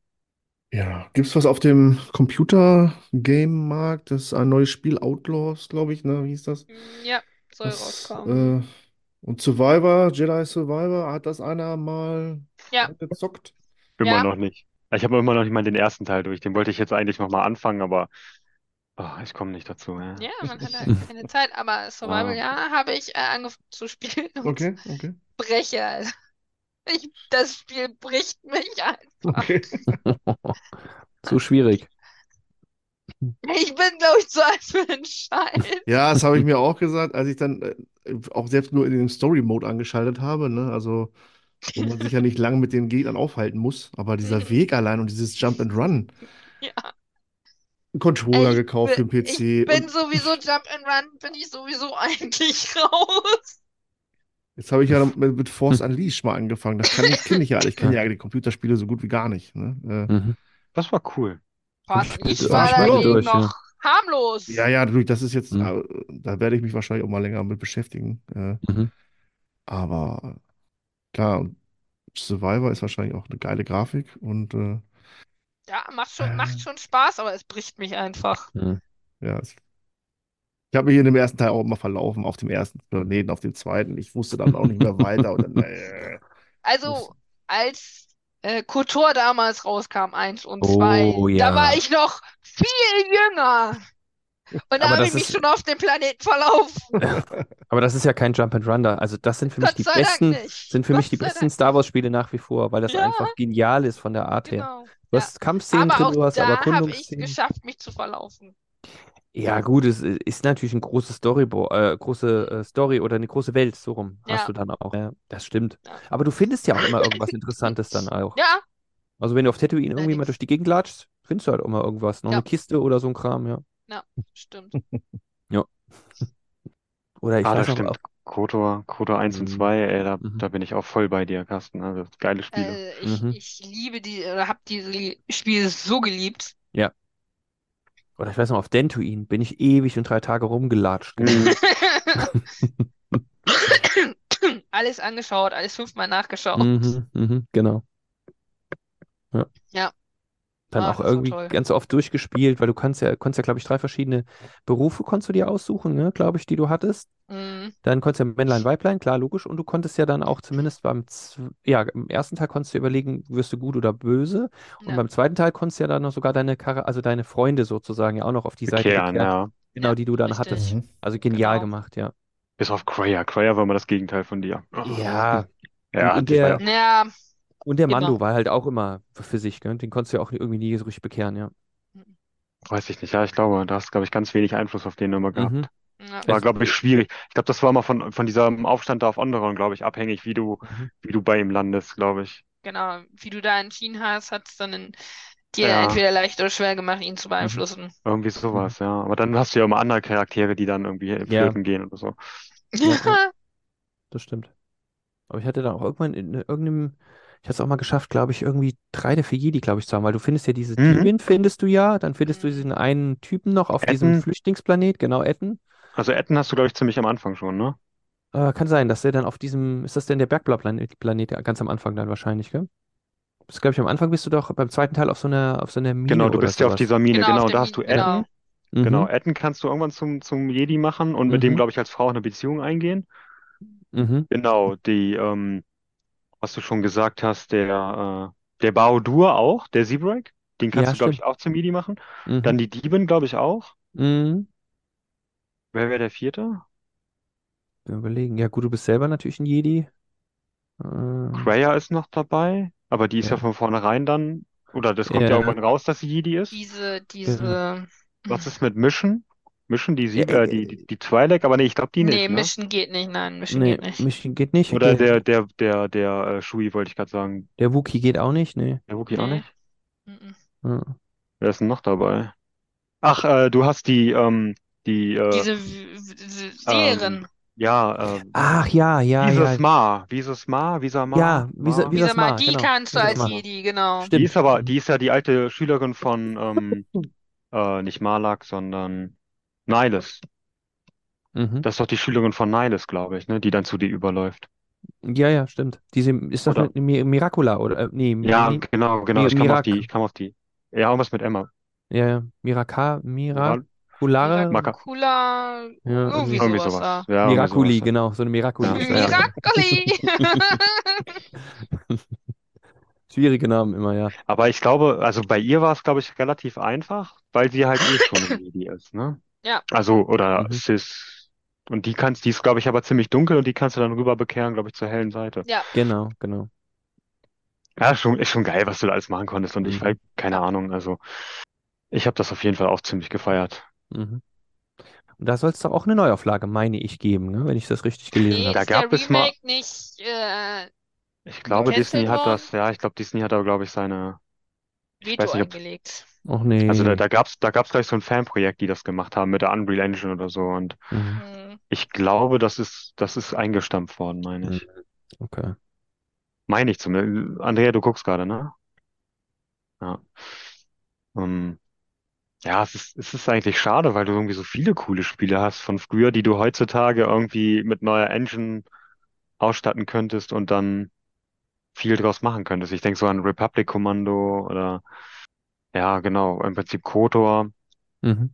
Ja, gibt's was auf dem Computer-Game-Markt? Das ist ein neues Spiel, Outlaws, glaube ich, ne? Wie hieß das? Hm, Ja, soll Das, rauskommen. äh, und Survivor, Jedi Survivor, hat das einer mal Ja. angezockt? Immer Ja. noch nicht. Ich habe immer noch nicht mal den ersten Teil durch. Den wollte ich jetzt eigentlich nochmal anfangen, aber oh, ich komme nicht dazu. Ja. Ja, man hat halt keine Zeit, aber Survival, Ah. ja, habe ich äh, angefangen zu spielen und Okay, okay, breche. Ich, das Spiel bricht mich einfach. okay. Zu schwierig. Ich bin, glaube ich, zu alt für den Scheiß. Ja, das habe ich mir auch gesagt, als ich dann äh, auch selbst nur in den Story-Mode angeschaltet habe, ne? Also, wo man sich ja nicht lange mit den Gegnern aufhalten muss, aber dieser Weg allein und dieses Jump and Run, Ja. einen Controller Ich gekauft für bin, den PC ich bin sowieso Jump and Run, bin ich sowieso eigentlich raus. Jetzt habe ich ja mit, mit Force Unleashed mal angefangen. Das kann ich, kenne ich ja. Ich kenne ja die Computerspiele so gut wie gar nicht, ne? Äh, Mhm. Das war cool. Ich bin war dagegen durch, ja. noch harmlos. Ja, ja, das ist jetzt, Mhm. äh, da werde ich mich wahrscheinlich auch mal länger mit beschäftigen. Äh, Mhm. aber klar, Survivor ist wahrscheinlich auch eine geile Grafik und äh, Ja, macht schon, macht Äh. schon Spaß, aber es bricht mich einfach. Mhm. ja, es, ich habe mich in dem ersten Teil auch immer verlaufen, auf dem ersten Planeten, auf dem zweiten. Ich wusste dann auch nicht mehr weiter und dann, äh, Also, als äh, KOTOR damals rauskam, eins und zwei, Oh, da ja. war ich noch viel jünger. Und da habe ich mich ist- schon auf dem Planeten verlaufen. Aber das ist ja kein Jump and Run da. Also das sind für mich Gott die sei Dank besten, sind für mich die besten Dank. Star Wars Spiele nach wie vor, weil das Ja. einfach genial ist von der Art her. Genau. Du Ja. hast Kampfszenen Aber drin, du hast da aber habe ich geschafft, mich zu verlaufen. Ja, gut, es ist natürlich ein großes Storyboard, äh, große äh, Story oder eine große Welt, so rum Ja. hast du dann auch. Ja, das stimmt. Ja. Aber du findest ja auch immer irgendwas Interessantes dann auch. Ja, Also wenn du auf Tatooine irgendwie mal durch die Gegend latschst, findest du halt auch mal irgendwas. Noch Ja. eine Kiste oder so ein Kram, ja. stimmt. Oder ich Ah, das weiß noch, stimmt. auch, KOTOR, KOTOR 1 und Mhm. 2, ey, da, Mhm. da bin ich auch voll bei dir, Carsten. Also, geile Spiele. Äh, ich, Mhm. ich liebe die, oder habe diese Lie- Spiele so geliebt. Oder ich weiß noch, auf Dantooine bin ich ewig und drei Tage rumgelatscht. Mhm. Alles angeschaut, alles fünfmal nachgeschaut. Mhm, mhm, genau. Ja. Ja. Dann Ah, auch irgendwie toll. ganz oft durchgespielt, weil du kannst ja, konntest ja, glaube ich, drei verschiedene Berufe konntest du dir aussuchen, ne, glaube ich, die du hattest. Mhm. Dann konntest du ja Männlein, Weiblein, klar, logisch. Und du konntest ja dann auch zumindest beim, ja, im ersten Teil konntest du überlegen, wirst du gut oder böse. Und Ja. beim zweiten Teil konntest du ja dann noch sogar deine Karre, also deine Freunde sozusagen ja auch noch auf die Seite bekehrt. ja. Genau, die du dann richtig. hattest. Mhm. Also genial Genau. gemacht, ja. Bis auf Kreia. Kreia war immer das Gegenteil von dir. Ja. Ja, der- ja. Und der Immer. Mando war halt auch immer für, sich, ne? Den konntest du ja auch irgendwie nie so richtig bekehren, ja. Weiß ich nicht. Ja, ich glaube, da hast, glaube ich, ganz wenig Einfluss auf den immer gehabt. Mhm. ja. War, glaube ich, schwierig. Ich glaube, das war immer von, von diesem Aufstand da auf Onderon, glaube ich, abhängig, wie du, Mhm. wie du bei ihm landest, glaube ich. Genau. Wie du da entschieden hast, hat es dann in dir Ja. entweder leicht oder schwer gemacht, ihn zu beeinflussen. Irgendwie sowas, ja. Aber dann hast du ja immer andere Charaktere, die dann irgendwie Ja. flöten gehen oder so. Ja, ja. Das stimmt. Aber ich hatte dann auch irgendwann in irgendeinem, ich hatte es auch mal geschafft, glaube ich, irgendwie drei der vier Jedi, glaube ich, zu haben, weil du findest ja diese Mhm. Typen, findest du ja, dann findest du Mhm. diesen einen Typen noch auf diesem Etten. Flüchtlingsplanet, genau, Etten. Also Etten hast du, glaube ich, ziemlich am Anfang schon, ne? Äh, kann sein, dass der dann auf diesem, ist das denn der Bergblau-Planet, Planet, ja, ganz am Anfang dann wahrscheinlich, gell? Das glaube ich, am Anfang bist du doch beim zweiten Teil auf so einer, auf so einer Mine Genau, du oder bist ja auf dieser Mine, Genau, genau. Da hast du Mine, genau. Etten. Mhm. Genau, Etten kannst du irgendwann zum, zum Jedi machen und mit dem, Mhm. glaube ich, als Frau auch eine Beziehung eingehen. Mhm. Genau, die, ähm, was du schon gesagt hast, der, äh, der Bao-Dur auch, der Zeebrake, den kannst Ja, du, glaube stimmt. ich, auch zum MIDI machen. Mhm. Dann die Dieben, glaube ich, auch. Mhm. Wer wäre der vierte? Wir überlegen. Ja, gut, du bist selber natürlich ein Jedi. Ähm, Kreia ist noch dabei, aber die ist ja ja. von vornherein dann, oder das kommt ja Ja, irgendwann raus, dass sie Jedi ist. Diese, genau. diese. Was ist mit Mission? Mission, die Ja, Sieb, äh, äh, die, die, die Twi'lek, aber nee, ich glaube die Nee, nicht, ne? Mission geht nicht, nein, Mission nee, geht nicht. Mission geht nicht. Oder Der, der, der, der, der, äh, Shui, wollte ich gerade sagen. der Wookie geht auch nicht, nee. Der Wookie auch Nee. nicht? Mhm. Ja. Wer ist denn noch dabei? Ach, äh, du hast die, ähm, die, äh, Diese W- Seherin. ja, äh, Ach ja, ja, Visus ja. Ma, Visus Ma, Visa Ma, Ja, Visa, Ma. Visa mal, Smart, die genau. kannst du Visa als. Jedi, genau. Die Stimmt. ist aber, die ist ja die alte Schülerin von, ähm, äh, nicht Malak, sondern Nihilus. Mhm. Das ist doch die Schülerin von Nihilus, glaube ich, ne, die dann zu dir überläuft. Ja, ja, stimmt. Diese, ist das Oder? mit Mi- Miracula oder äh, nee, Mi- Ja, genau, genau, Mi- ich kam auf die, ich kam auf die. Ja, irgendwas mit Emma. ja, ja, Miraka? Miraculare, Miracula, ja, irgendwie irgendwie sowas sowas. Ja, Miraculi, sowas. genau, so eine Miraculi Ja, ist das. ja. Miracoli! Schwierige Namen immer, ja. Aber ich glaube, also bei ihr war es, glaube ich, relativ einfach, weil sie halt eh schon ein Jedi ist, ne? Ja. Also, oder Mhm. Sis. Und die kannst, die ist, glaube ich, aber ziemlich dunkel und die kannst du dann rüber bekehren, glaube ich, zur hellen Seite. Ja, Genau, genau. Ja, schon, ist schon geil, was du da alles machen konntest. Und ich Mhm. halt, keine Ahnung, also ich habe das auf jeden Fall auch ziemlich gefeiert. Mhm. Und da soll es doch auch eine Neuauflage, meine ich, geben, ne? Wenn ich das richtig gelesen nee, habe. Da gab es mal- nicht äh, Ich glaube, Disney hat das, ja, ich glaube, Disney hat aber, glaube ich, seine, ich Veto weiß nicht, ob, eingelegt. Och nee. also da, da gab's, da gab's gleich so ein Fanprojekt, die das gemacht haben mit der Unreal Engine oder so. Und Mhm. Mhm. ich glaube, das ist, das ist eingestampft worden, meine ich. Mhm. Okay. Meine ich zumindest. Andrea, du guckst gerade, ne? Ja. Ähm, ja, es ist, es ist eigentlich schade, weil du irgendwie so viele coole Spiele hast von früher, die du heutzutage irgendwie mit neuer Engine ausstatten könntest und dann viel draus machen könntest. Ich denke so an Republic Commando oder ja, genau, im Prinzip KOTOR. Mhm.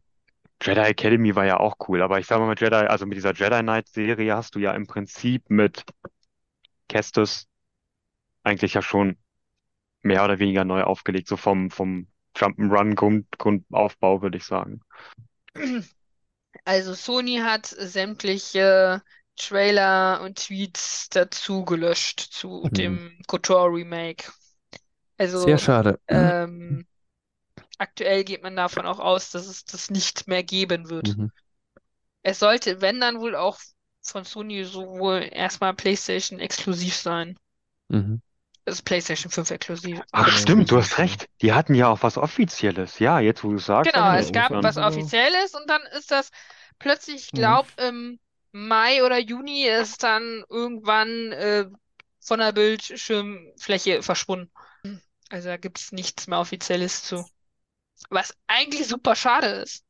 Jedi Academy war ja auch cool, aber ich sage mal mit Jedi, also mit dieser Jedi Knight Serie hast du ja im Prinzip mit Kestis eigentlich ja schon mehr oder weniger neu aufgelegt, so vom, vom Jump'n'Run Grund, Grundaufbau, würde ich sagen. Also Sony hat sämtliche Trailer und Tweets dazu gelöscht zu Mhm. dem KOTOR Remake. Also Sehr schade. ähm, aktuell geht man davon auch aus, dass es das nicht mehr geben wird. Mhm. Es sollte, wenn dann wohl auch von Sony sowohl erstmal PlayStation exklusiv sein. Mhm. Also PlayStation 5 exklusiv. Ach, stimmt, du das hast ist recht. Die hatten ja auch was Offizielles. Ja, jetzt, wo du es sagst, Genau, es das gab verstanden. was Offizielles und dann ist das plötzlich, ich Mhm. glaube, im Mai oder Juni ist dann irgendwann äh, von der Bildschirmfläche verschwunden. Also da gibt es nichts mehr Offizielles zu. Was eigentlich super schade ist.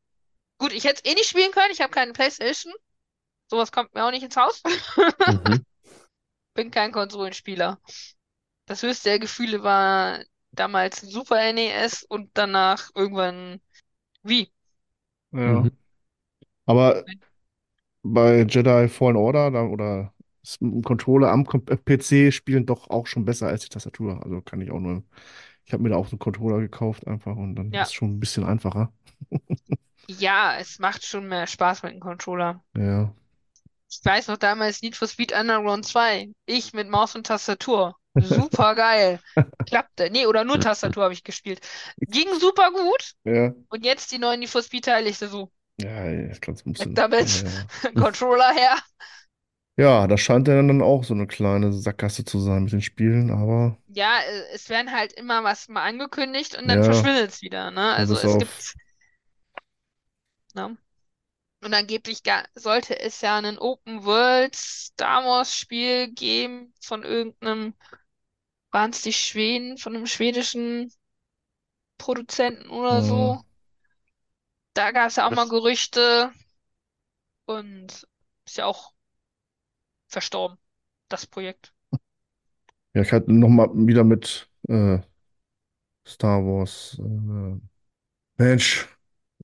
Gut, ich hätte es eh nicht spielen können, ich habe keine PlayStation. Sowas kommt mir auch nicht ins Haus. Mhm. Bin kein Konsolenspieler. Das höchste der Gefühle war damals Super NES und danach irgendwann Wii. Ja. Mhm. Aber bei Jedi Fallen Order da, oder Controller am PC spielen doch auch schon besser als die Tastatur. Also kann ich auch nur. Ich habe mir da auch so einen Controller gekauft einfach und dann Ja. ist es schon ein bisschen einfacher. Ja, es macht schon mehr Spaß mit dem Controller. Ja. Ich weiß noch damals Need for Speed Underground 2. Ich mit Maus und Tastatur. Super geil. Klappte. Nee, oder nur Tastatur habe ich gespielt. Ging super gut. Ja. Und jetzt die neuen Need for Speed Teile. Ich so, Ja, das kannst du ein bisschen. damit. Ja. Controller her. Ja, das scheint ja dann auch so eine kleine Sackgasse zu sein mit den Spielen, aber Ja, äh, es werden halt immer was mal angekündigt und dann Ja. verschwindet es wieder, ne? Also bis es auf- gibt. Ne? Und angeblich ga- sollte es ja ein Open World Star Wars Spiel geben von irgendeinem, waren es die Schweden, von einem schwedischen Produzenten oder so. Mhm. Da gab es ja auch mal Das- Gerüchte und ist ja auch verstorben, das Projekt. ja, ich hatte nochmal wieder mit äh, Star Wars. Äh, Mensch,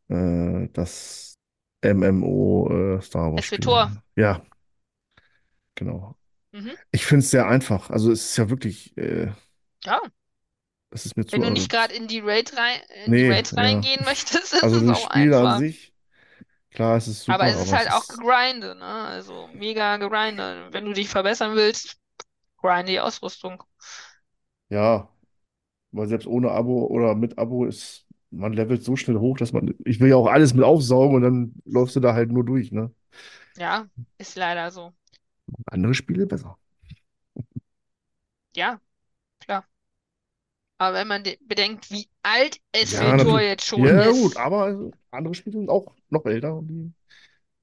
äh, das MMO äh, Star Wars Es wird Spiel. Tor. Ja. genau. Mhm. Ich finde es sehr einfach. Also es ist ja wirklich, äh, Ja, es ist mir wenn zu, du also, nicht gerade in die Raid rein, in die nee, Raids ja. reingehen möchtest, ist Also es das auch Spiel an einfach. sich, klar, es ist Aber super, es ist aber halt es auch gegrindet, ne? Also mega gegrindet. Wenn du dich verbessern willst, grind die Ausrüstung. ja, weil selbst ohne Abo oder mit Abo ist, man levelt so schnell hoch, dass man, ich will ja auch alles mit aufsaugen und dann läufst du da halt nur durch, ne? Ja, ist leider so. Andere Spiele besser. Ja. Aber wenn man de- bedenkt, wie alt es Ja, Tor jetzt schon Ja, ist, gut, aber also, andere Spiele sind auch noch älter und die,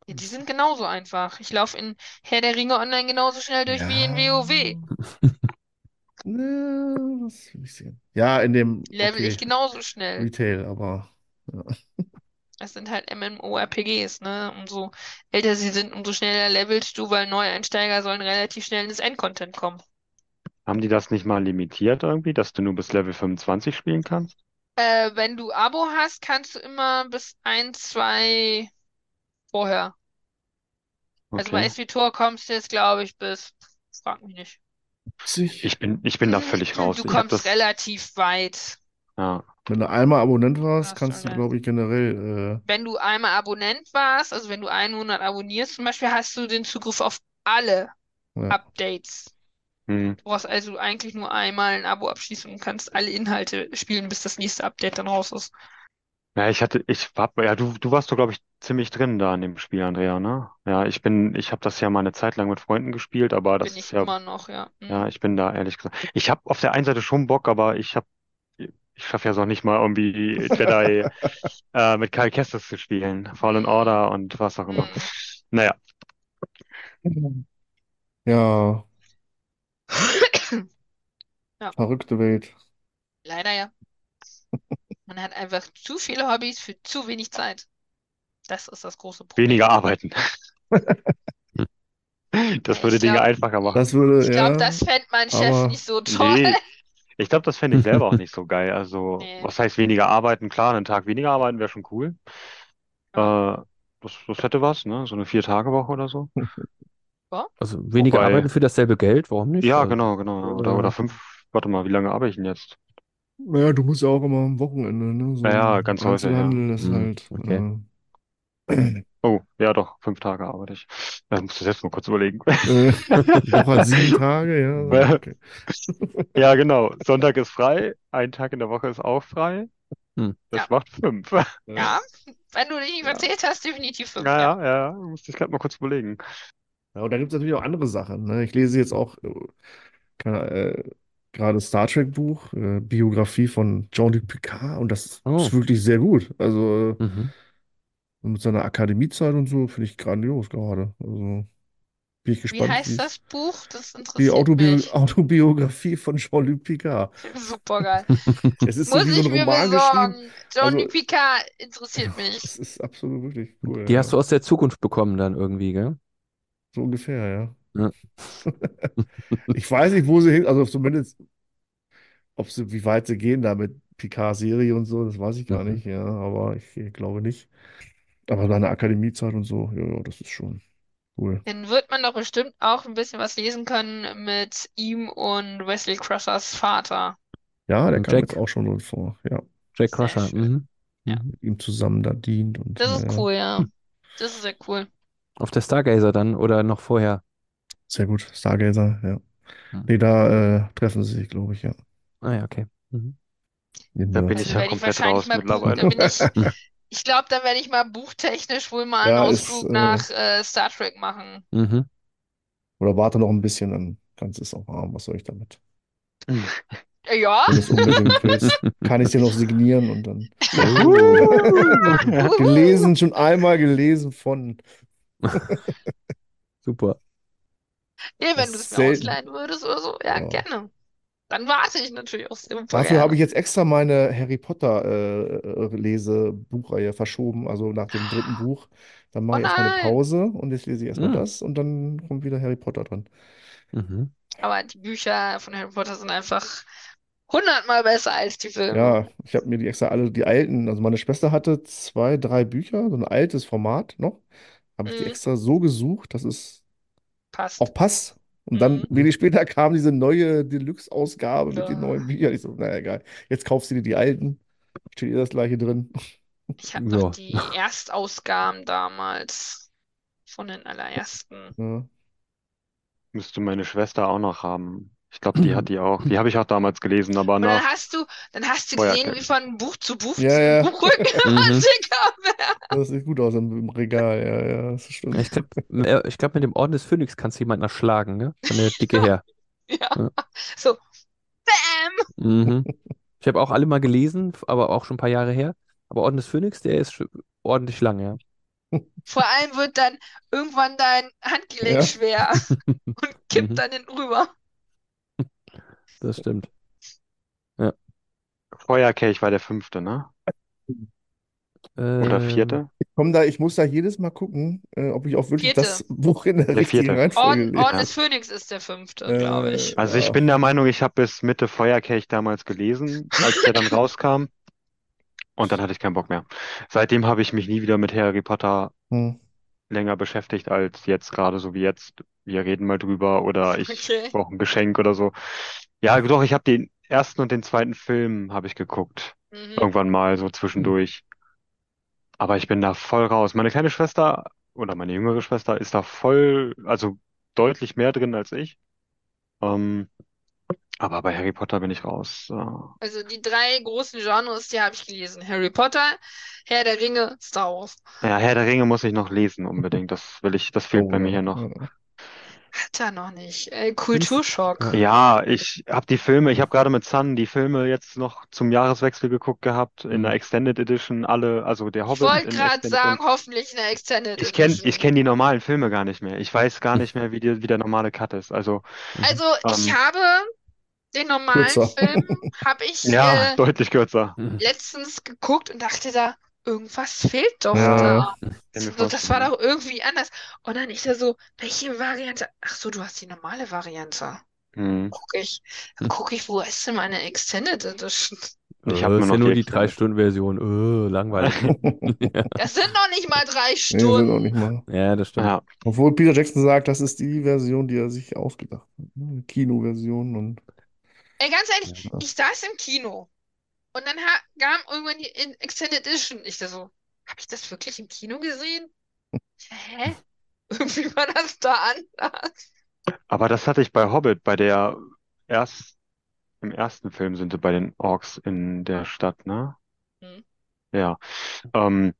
ja, die sind genauso einfach. Ich laufe in Herr der Ringe online genauso schnell durch wie in ja, WoW. ne, das will ich sehen. Ja, in dem, Level ich okay, genauso schnell. Retail, aber ja. Es sind halt MMORPGs, ne? Umso älter sie sind, umso schneller levelst du, weil Neueinsteiger sollen relativ schnell ins Endcontent kommen. Haben die das nicht mal limitiert irgendwie, dass du nur bis Level 25 spielen kannst? Äh, wenn du Abo hast, kannst du immer bis ein, zwei vorher. Also bei Okay. SWTOR kommst du jetzt, glaube ich, bis, frag mich nicht. Sich, Ich bin, ich bin da völlig raus. Du Ich habe kommst das, relativ weit. ja. wenn du einmal Abonnent warst, kannst du, glaube ich, generell, Wenn du einmal Abonnent warst, also wenn du einen Monat abonnierst zum Beispiel, hast du den Zugriff auf alle äh, ja. Updates. Hm. Du brauchst also eigentlich nur einmal ein Abo abschließen und kannst alle Inhalte spielen, bis das nächste Update dann raus ist. Ja, ich hatte, ich war, ja, du, du warst doch, glaube ich, ziemlich drin da in dem Spiel, Andrea, ne? Ja, ich bin, ich habe das ja mal eine Zeit lang mit Freunden gespielt, aber das Bin ist ich ja, immer noch, ja. Mhm. ja, ich bin da ehrlich gesagt. Ich habe auf der einen Seite schon Bock, aber ich habe, ich schaffe ja so nicht mal irgendwie Jedi äh, mit Cal Kestis zu spielen, Fallen Order und was auch immer. Mhm. Naja, Ja, Ja, verrückte Welt. leider ja. Man hat einfach zu viele Hobbys für zu wenig Zeit. Das ist das große Problem. weniger arbeiten. Das Ja, würde ich Dinge glaub- einfacher machen. Das würde, Ich glaube, ja, das fände mein Chef aber- nicht so toll. Nee, ich glaube, das fände ich selber auch nicht so geil. Also, Nee. was heißt weniger arbeiten? Klar, einen Tag weniger arbeiten wäre schon cool. Äh, das, das hätte was, ne? So eine Vier-Tage-Woche oder so. Also weniger Wobei- arbeiten für dasselbe Geld, warum nicht? Ja, Also, genau, genau. Oder, oder fünf, warte mal, wie lange arbeite ich denn jetzt? naja, du musst ja auch immer am Wochenende, ne? So Ja, ja, ganz häufig, ja. Ist Hm, halt, okay. äh, Oh, ja doch, fünf Tage arbeite ich. Da musst du selbst mal kurz überlegen. äh, die Woche hat sieben Tage, ja. Okay. Ja, genau. Sonntag ist frei, ein Tag in der Woche ist auch frei. Hm. Das Ja. macht fünf. Ja, wenn du dich nicht Ja. verzählt hast, definitiv fünf. Ja, Ja. ja, ja, musste ich gerade mal kurz überlegen. Ja, und da gibt es natürlich auch andere Sachen. Ne? Ich lese jetzt auch äh, keine, äh, gerade Star Trek Buch, äh, Biografie von Jean-Luc Picard und das Oh. ist wirklich sehr gut. Also äh, Mhm. mit seiner Akademiezeit und so finde ich grandios gerade. Also bin ich Wie gespannt, heißt wie es- das Buch? Das die interessiert Autobi mich. Autobiografie von Jean-Luc Picard. Super geil. Es ist so Muss wie so ich ein mir Roman besorgen. geschrieben. Johnny Also- Picard interessiert mich. Es ist absolut wirklich cool. Die ja. hast du aus der Zukunft bekommen dann irgendwie, gell? So ungefähr, ja. Ja. Ich weiß nicht, wo sie hin, also zumindest, ob sie, wie weit sie gehen da mit Picard-Serie und so, das weiß ich gar Mhm. nicht, ja, aber ich, äh, glaube nicht. Aber seine Akademiezeit und so, ja, ja, das ist schon cool. Dann wird man doch bestimmt auch ein bisschen was lesen können mit ihm und Wesley Crushers Vater. Ja, der Und kam Jack. jetzt auch schon drin vor, ja, Jack Crusher. Mhm. Ja. Mit ihm zusammen da dient und Das ist ja, cool, ja. Das ist sehr cool. Auf der Stargazer dann oder noch vorher? sehr gut. Stargazer, ja. Hm. Nee, da äh, treffen sie sich, glaube ich, ja. Ah ja, okay. Mhm. Da bin ich ja komplett wahrscheinlich raus mittlerweile. Da bin ich, ich glaube, da werde ich mal buchtechnisch wohl mal einen Ja, ist, Ausflug äh, nach äh, Star Trek machen. Mhm. Oder warte noch ein bisschen, dann kannst du es auch haben. Was soll ich damit? Äh, Ja, Wenn du es unbedingt willst, kann ich dir noch signieren und dann. Uhu. Gelesen, schon einmal gelesen von. Super. Nee, wenn du es mir ausleihen würdest oder so, ja, Ja. gerne. Dann warte ich natürlich auch super Dafür habe ich jetzt extra meine Harry Potter äh, Lesebuchreihe verschoben, also nach dem dritten Buch. Dann mache Oh ich erstmal eine. Pause und jetzt lese ich erstmal Mm. das und dann kommt wieder Harry Potter dran. Mhm. Aber die Bücher von Harry Potter sind einfach hundertmal besser als die Filme. Ja, ich habe mir die extra alle, die alten, also meine Schwester hatte zwei, drei Bücher, so ein altes Format noch. Habe ich die Mhm. extra so gesucht, das ist Passt. auch passt. Und dann Mhm. wenig später kam diese neue Deluxe-Ausgabe mit den neuen Büchern. Ich so, naja, egal. Jetzt kaufst du dir die alten. Steht ihr das gleiche drin. Ich habe noch Ja. die Erstausgaben damals von den allerersten. Ja. Müsste meine Schwester auch noch haben. Ich glaube, die hat die auch. Die habe ich auch damals gelesen, aber Und dann nach. hast du, dann hast du gesehen, wie von Buch zu Buch Ja, zu ja. Buchrücken Mhm. Das sieht gut aus im, im Regal. Ja, ja, das stimmt. Ich glaube, ich glaub, mit dem Orden des Phönix kannst du jemanden erschlagen, ne? Von der Dicke her. Ja. Ja. So, bam! Mhm. Ich habe auch alle mal gelesen, aber auch schon ein paar Jahre her. Aber Orden des Phönix, der ist ordentlich lang, ja. Vor allem wird dann irgendwann dein Handgelenk Ja. schwer und kippt Mhm. dann hinten rüber. Das stimmt. Feuerkelch war der fünfte, ne? Oder Ähm, vierte? Ich komm da, ich muss da jedes Mal gucken, äh, ob ich auch wirklich Vierte. das Buch in der Der richtigen vierte. Reihenfolge Orden, lese. Orden Ja. des Phönix ist der fünfte, Äh, glaube ich. Also ich Ja. bin der Meinung, ich habe bis Mitte Feuerkelch damals gelesen, als der dann rauskam. Und dann hatte ich keinen Bock mehr. Seitdem habe ich mich nie wieder mit Harry Potter Hm. länger beschäftigt als jetzt, gerade so wie jetzt. Wir reden mal drüber oder ich Okay. brauche ein Geschenk oder so. Ja, doch, ich habe den ersten und den zweiten Film habe ich geguckt. Mhm. Irgendwann mal so zwischendurch. Aber ich bin da voll raus. Meine kleine Schwester oder meine jüngere Schwester ist da voll, also deutlich mehr drin als ich. Ähm, aber bei Harry Potter bin ich raus. Äh, Also die drei großen Genres, die habe ich gelesen. Harry Potter, Herr der Ringe, Star Wars. ja, Herr der Ringe muss ich noch lesen unbedingt. Das will ich, das fehlt bei mir ja. hier noch. Hat er noch nicht. Äh, Kulturschock. Ja, ich habe die Filme, ich habe gerade mit Sun die Filme jetzt noch zum Jahreswechsel geguckt gehabt, in der Mhm. Extended Edition, alle, also der Ich Hobbit wollte in gerade Extended sagen, hoffentlich eine Extended ich kenne Edition. ich kenn die normalen Filme gar nicht mehr. Ich weiß gar nicht mehr, wie, die, wie der normale Cut ist. Also, Also ich Ähm. habe den normalen Kürzer. Film, habe ich ja, äh, deutlich kürzer. Mhm. letztens geguckt und dachte da, irgendwas fehlt doch Ja. da. So, das war doch irgendwie anders. Und dann ich da so, welche Variante? Ach so, du hast die normale Variante. Hm. Guck ich, dann gucke ich, wo ist denn meine Extended Edition? Ich Äh, hab nur ist noch ja nur die die Extended. Drei-Stunden-Version. Äh, langweilig. Ja. Das sind noch nicht mal drei Nee, Stunden. nicht mal. Ja, das stimmt. Ja, Obwohl Peter Jackson sagt, das ist die Version, die er sich ausgedacht hat. ne? Kinoversion und Ey, ganz ehrlich, Ja. ich saß im Kino und dann kam irgendwann die Extended Edition. Ich da so, habe ich das wirklich im Kino gesehen? Hä? Irgendwie war das da anders. aber das hatte ich bei Hobbit, bei der erst, im ersten Film sind sie bei den Orks in der Stadt, ne? Hm. Ja. Ähm,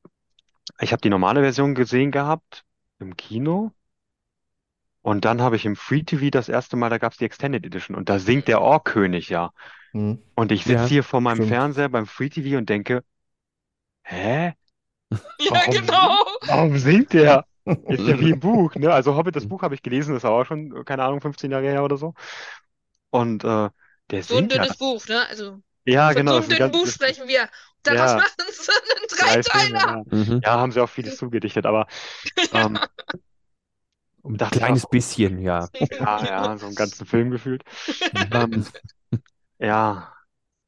ich habe die normale Version gesehen gehabt im Kino. Und dann habe ich im Free TV das erste Mal, da gab es die Extended Edition und da singt der Orkkönig ja. Hm. Und ich sitze Ja, hier vor meinem stimmt. Fernseher beim Free TV und denke, hä? Ja, Warum, genau. warum singt der? Ist ja wie im Buch, ne? Also Hobbit, das Buch habe ich gelesen, das war auch schon, keine Ahnung, 15 Jahre her oder so. Und äh, der So ein singt ja. dünnes Buch, ne? Also Ja, von genau, so das einem ist ein dünnen Buch ganz, sprechen wir. Daraus ja, machen sie einen drei Filme, Dreiteiler. ja. Mhm. Ja, haben sie auch vieles zugedichtet, aber ähm, Ein dachte ich kleines auch, bisschen, ja. ja, ja, so einen ganzen Film gefühlt. Mhm. Ähm, ja,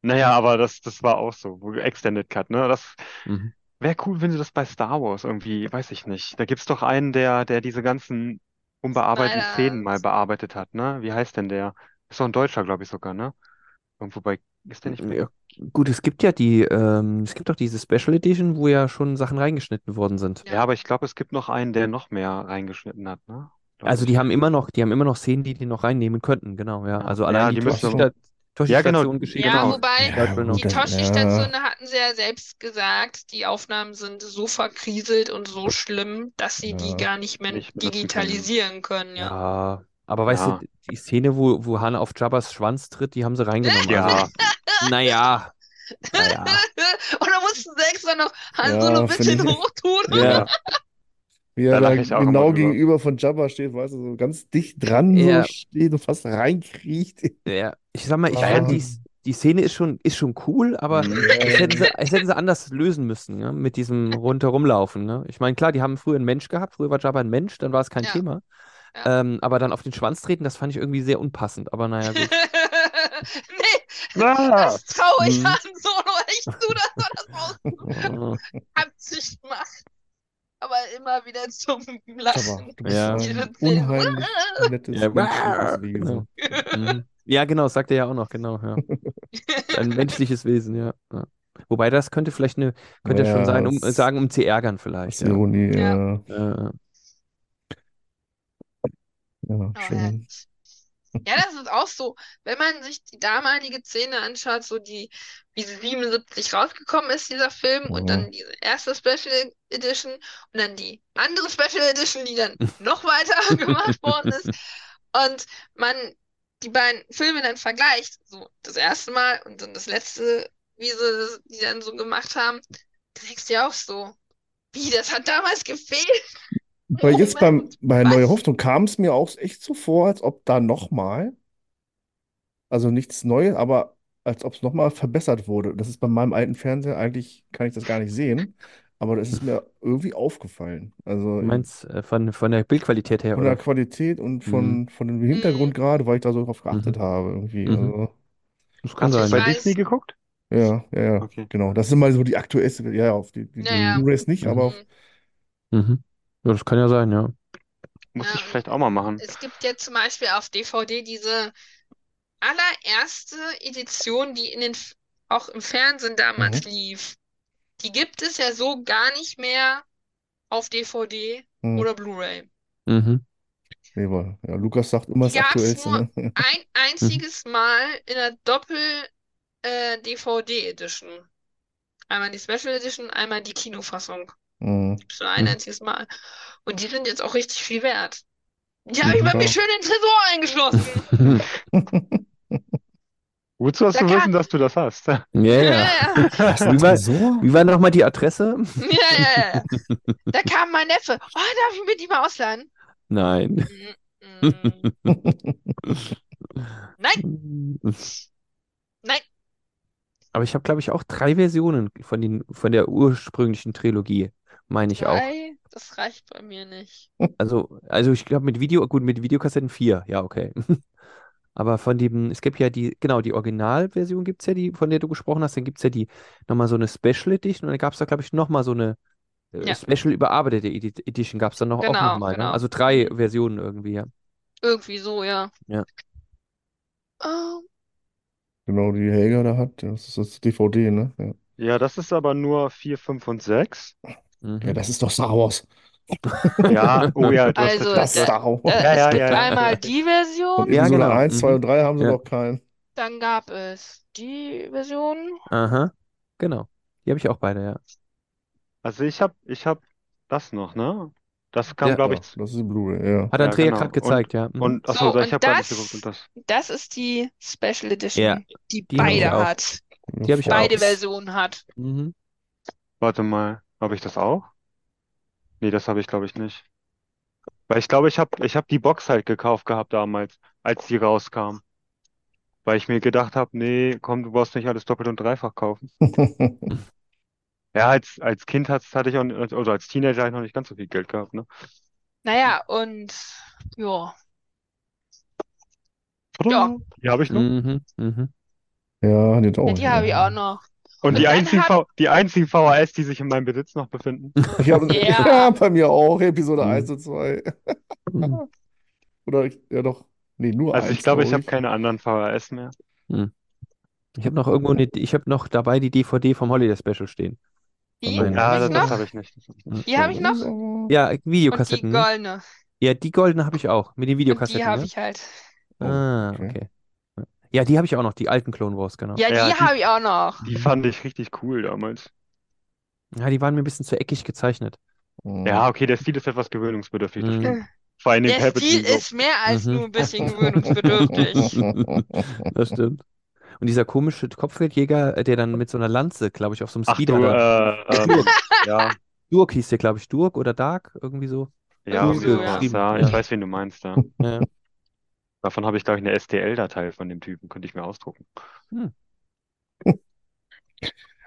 naja, aber das, das war auch so, Extended Cut, ne? Das Mhm. wäre cool, wenn sie das bei Star Wars irgendwie, weiß ich nicht. Da gibt's doch einen, der, der diese ganzen unbearbeiteten Szenen mal Snyder. bearbeitet hat, ne? Wie heißt denn der? Ist doch ein Deutscher, glaube ich sogar, ne? Irgendwo bei, ist der nicht bei? Ja, gut, es gibt ja die, ähm, es gibt doch diese Special Edition, wo ja schon Sachen reingeschnitten worden sind. Ja, aber ich glaube, es gibt noch einen, der noch mehr reingeschnitten hat, ne? Glaub Also ich. die haben immer noch, die haben immer noch Szenen, die die noch reinnehmen könnten, genau, ja. Also ja, allein die die müssen aber- Toshi-Sta- Ja, genau. Toshi-Station Geschichte. Ja, Genau. wobei Ja, gut, die Toshi-Station ja. hatten sie ja selbst gesagt, die Aufnahmen sind so verkrieselt und so schlimm, dass sie die gar nicht mehr Nicht benutzen können. digitalisieren können, ja. Ja, aber weißt Ja. du, die Szene, wo, wo Han auf Jabba's Schwanz tritt, die haben sie reingenommen. Ja, Also, naja, naja. Und da mussten sie extra noch Han Ja, Solo ein bisschen hochtun. Ja, Wie Da er da auch genau gegenüber von Jabba steht, weißt du, so ganz dicht dran Ja. so steht und fast reinkriecht. ja. Ich sag mal, ich fand die, die Szene ist schon, ist schon cool, aber Mhm. es hätten sie, es hätten sie anders lösen müssen, ja, mit diesem rundherumlaufen. Ne? Ich meine, klar, die haben früher einen Mensch gehabt, früher war Jabba ein Mensch, dann war es kein Ja. Thema. Ja. Ähm, aber dann auf den Schwanz treten, das fand ich irgendwie sehr unpassend. Aber naja, gut. nee, Ah, das traue ich Mhm. Han Solo echt zu, dass er das aus Absicht macht. aber immer wieder zum Aber Lachen. bist Ja. unheimlich nettes, Ja, genau. Mhm. Ja, genau, sagt er ja auch noch, genau, ja. Ein menschliches Wesen, ja. ja. Wobei das könnte vielleicht eine, könnte ja schon Ja, sein, um das- sagen, um zu ärgern vielleicht, ja. Ironie, Ja. ja. Ja, Aber schön. Ja, das ist auch so, wenn man sich die damalige Szene anschaut, so die, wie sie 77 rausgekommen ist, dieser Film, und Mhm. dann diese erste Special Edition und dann die andere Special Edition, die dann noch weiter gemacht worden ist. Und man die beiden Filme dann vergleicht, so das erste Mal und dann das letzte, wie sie die dann so gemacht haben, dann denkst du dir auch so, wie, das hat damals gefehlt. Weil jetzt beim, bei? Neue Hoffnung kam es mir auch echt so vor, als ob da nochmal, also nichts Neues, aber als ob es nochmal verbessert wurde. Das ist bei meinem alten Fernseher, eigentlich kann ich das gar nicht sehen, aber das ist mir irgendwie aufgefallen. Also du meinst äh, von, von der Bildqualität her, von der oder? Qualität und von, von dem Hintergrund gerade, weil ich da so drauf geachtet Mhm. habe irgendwie. Mhm. Also, Das kann Hast du Ich es sein. bei weiß- Disney geguckt? ja, ja, ja, Okay. genau. Das sind mal so die aktuellste, ja, ja, auf die, die, Ja, ja. Blu-rays nicht, Mhm. aber auf, Mhm. Ja, das kann ja sein, ja. Muss Ja, ich vielleicht auch mal machen. Es gibt jetzt zum Beispiel auf DVD diese allererste Edition, die in den, F- auch im Fernsehen damals lief. Die gibt es ja so gar nicht mehr auf DVD hm, oder Blu-ray. Mhm. nee, weil, ja, Lukas sagt immer Die das Aktuellste, nur- ne? Ein einziges Mal in der Doppel-DVD-Edition. Einmal die Special Edition, einmal die Kinofassung. Hm. Schon ein Mhm. einziges Mal. Und die sind jetzt auch richtig viel wert. Die habe ich Mhm. bei mir schön in den Tresor eingeschlossen. Wozu hast Da du kann- wissen, dass du das hast? Ja, Ja, ja. Wie war-? Wie war nochmal die Adresse? Ja, ja, ja. Da kam mein Neffe. Oh, darf ich mir die mal ausleihen? Nein. Mm, mm. Nein, nein. Aber ich habe, glaube ich, auch drei Versionen von, den, von der ursprünglichen Trilogie, meine ich auch. Drei, das reicht bei mir nicht. Also, also ich glaube mit Video, gut, mit Videokassetten vier, ja, okay. Aber von dem, es gibt ja die, genau, die Originalversion gibt es ja, die, von der du gesprochen hast, dann gibt es ja die nochmal so eine Special Edition und dann gab es da, glaube ich, nochmal so eine äh, Ja. Special überarbeitete Edi Edition gab es dann noch auch Genau, nochmal, ne? genau. Also drei. Versionen irgendwie, ja. Irgendwie so, ja. Ja. Oh, Genau, die Helga da hat, das ist das DVD, ne? Ja, Ja, das ist aber nur 4, 5 und 6. Mhm. ja das ist doch Star Wars. Ja, oh ja, du hast Also. Das Star Wars. äh, Ja, es ja, gibt ja, einmal die Version, Und Ja, genau. 1, 2 Mhm. und 3 haben sie Ja. noch keinen. dann gab es die Version. Aha, genau. Die habe ich auch beide, ja. Also ich hab, ich hab das noch, ne? Das kam, Ja. glaube Ja, ich. das ist die Blu-ray, ja. Hat Ja, Andrea genau. gerade gezeigt, ja. Mhm. Und achso, So, ich und habe gar das- nicht geguckt. Und das. Das ist die Special Edition, Ja, die die beide auch. hat. Die hab ich auch. Beide Versionen hat. Mhm. Warte mal, habe ich das auch? Nee, das habe ich, glaube ich, nicht. Weil ich glaube, ich habe ich hab die Box halt gekauft gehabt damals, als die rauskam. Weil ich mir gedacht habe, nee, komm, du brauchst nicht alles doppelt und dreifach kaufen. Ja, als, als Kind hat's, hatte ich auch, nicht- also als Teenager hatte ich noch nicht ganz so viel Geld gehabt, ne? Naja, und ja. Tada! Ja. Die habe ich noch. Mhm. Mhm. Ja, die hat auch. Ja, die habe ich auch noch. Und die einzigen, hab- die einzigen VHS, die sich in meinem Besitz noch befinden. Ich Ja. ja, bei mir auch. Episode Mhm. 1 und 2. Mhm. Oder, ja doch. Nee, nur Also ich eins, glaube, ich habe keine anderen VHS mehr. Ich habe noch irgendwo eine, ich habe noch dabei die DVD vom Holiday Special stehen. Die Ja, habe das, ich das habe ich nicht. Ich. Die habe ich noch. Ja, Und die Videokassetten, ne? goldene. Ja, die goldene habe ich auch, mit den Und die Videokassetten, habe ne? ich halt. Ah, okay. Ja, die habe ich auch noch, die alten Clone Wars, genau. Ja, Ja, die die- habe ich auch noch. Die fand ich richtig cool damals. Ja, die waren mir ein bisschen zu eckig gezeichnet. Mhm. Ja, okay, der Stil ist etwas gewöhnungsbedürftig, das Mhm. stimmt. Vor Dingen Der Stil so. ist mehr als Mhm. nur ein bisschen gewöhnungsbedürftig. Das stimmt. Und dieser komische Kopfgeldjäger, äh, der dann mit so einer Lanze, glaube ich, auf so einem Ach Speeder du, da. äh, ähm, ja, Durk hieß der, glaube ich. Durk oder Dark, irgendwie so. ja, Irgendwie irgendwie so, ja. Ich weiß, wen du meinst, ja. Ja. Davon habe ich, glaube ich, eine STL-Datei von dem Typen, könnte ich mir ausdrucken.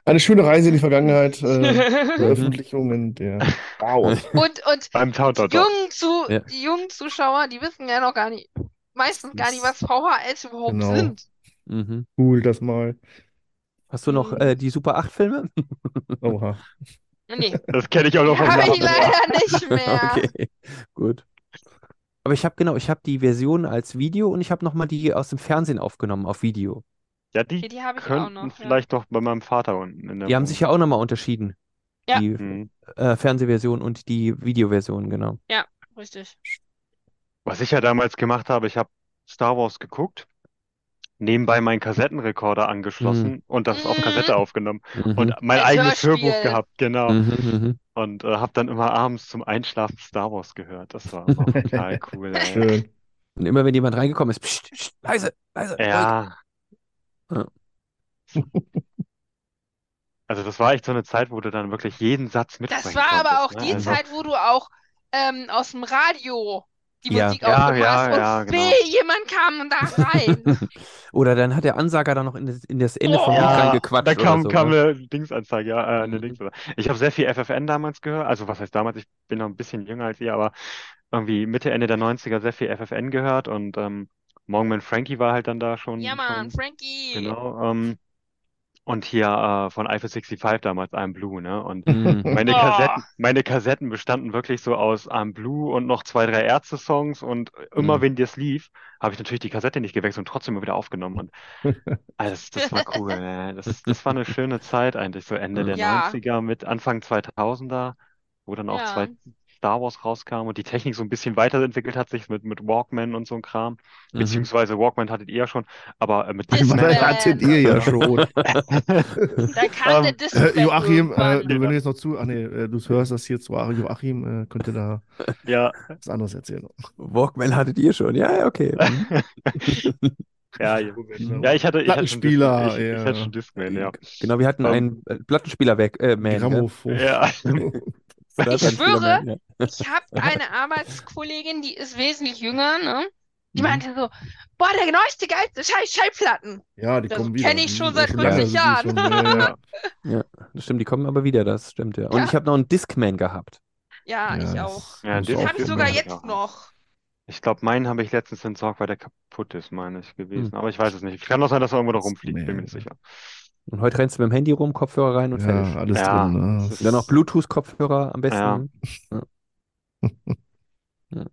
Eine schöne Reise in die Vergangenheit. Äh, Veröffentlichungen der Wars. Und, und Beim die jungen, Zu Ja. die jungen Zuschauer, die wissen ja noch gar nicht, meistens gar nicht, was VHS überhaupt Genau. sind. Mhm. Cool, das mal. Hast du noch Mhm. äh, die Super 8 Filme? Oha. Nee, Das kenne ich auch noch vom habe ich leider nicht mehr. Okay, gut. Aber ich habe genau, ich habe die Version als Video und ich habe nochmal die aus dem Fernsehen aufgenommen auf Video. Ja, die die habe ich auch noch. Ja. vielleicht noch bei meinem Vater unten in der Die haben Wohnung. sich ja auch nochmal unterschieden. Ja. Die Mhm. äh, Fernsehversion und die Videoversion, genau. Richtig. Was ich ja damals gemacht habe, ich habe Star Wars geguckt, nebenbei meinen Kassettenrekorder angeschlossen und das auf Mhm. Kassette aufgenommen Mhm. und mein Als eigenes Hörspiel. Hörbuch gehabt, genau. Mhm, mhm. Und äh, habe dann immer abends zum Einschlafen Star Wars gehört. Das war auch total cool, ey. Schön. Und immer wenn jemand reingekommen ist, pst, pst, leise, leise. Ja. Ja. Also das war echt so eine Zeit, wo du dann wirklich jeden Satz Das mitsprechen war aber auch ne? die Also, Zeit, wo du auch ähm, aus dem Radio die Ja. Musik Ja, aufgenommen ja, hast und ja, genau. weh, jemand kam da rein. Oder dann hat der Ansager da noch in das, in das Ende vom Oh. Lied Ja, reingequatscht da oder kam, so, kam ne? eine Dingsanzeige, ja, äh, eine Mhm. Dings. Ich habe sehr viel FFN damals gehört. Also was heißt damals? Ich bin noch ein bisschen jünger als ihr, aber irgendwie Mitte, Ende der 90er sehr viel FFN gehört und ähm, Morgenman Frankie war halt dann da schon, Ja, Mann, schon Frankie. genau. Ähm, und hier äh, von Eiffel 65 damals I'm Blue, ne? Und Mhm. meine Oh. Kassetten, meine Kassetten bestanden wirklich so aus I'm Blue und noch zwei, drei Ärzte-Songs und immer Mhm. wenn das lief, habe ich natürlich die Kassette nicht gewechselt und trotzdem immer wieder aufgenommen. Und also das, das war cool, ne? Das, das war eine schöne Zeit eigentlich, so Ende der Ja. 90er mit Anfang 2000er, wo dann auch Ja. zwei Star Wars rauskam und die Technik so ein bisschen weiterentwickelt hat sich mit, mit Walkman und so ein Kram. Mhm. Beziehungsweise Walkman hattet ihr ja schon, aber äh, mit Discman. Hattet ihr ja schon. Da kam der Ähm, Discman Äh, Joachim, äh, wenn du jetzt noch zu, ach nee, äh, du hörst das hier zu, Joachim, äh, könnte da Ja, was anderes erzählen. Walkman hattet ihr schon, ja, ja, okay. Mhm. ja, ja. Ja, ich hatte, ich hatte schon ich, ich ja. hatte schon Discman, ja. Genau, wir hatten Ähm, einen äh, Plattenspieler weg, äh, Man? Grammophon. Ja. Das Ich schwöre, ja. Ich habe eine Arbeitskollegin, die ist wesentlich jünger, ne? Die Mhm. meinte so, boah, der neueste, geilste Scheiß Schallplatten. Ja, die Das kommen wieder. kenn ich schon seit echt 50 lange, sind die Jahren. schon, ja, ja. Ja. Das stimmt, die kommen aber wieder, das stimmt, ja. Und Ja. ich habe noch einen Discman gehabt. Ja, ich Ja, auch. das Ja, auch habe ich sogar jetzt noch. Ich glaube, meinen habe ich letztens entsorgt, weil der kaputt ist, meine ich, gewesen. Hm. Aber ich weiß es nicht. Kann auch sein, dass er irgendwo noch rumfliegt, bin mir nicht sicher. Und heute rennst du mit dem Handy rum, Kopfhörer rein und Ja, fertig. alles Ja, drin. Ne? Dann noch Bluetooth-Kopfhörer am besten. Ja. Ja.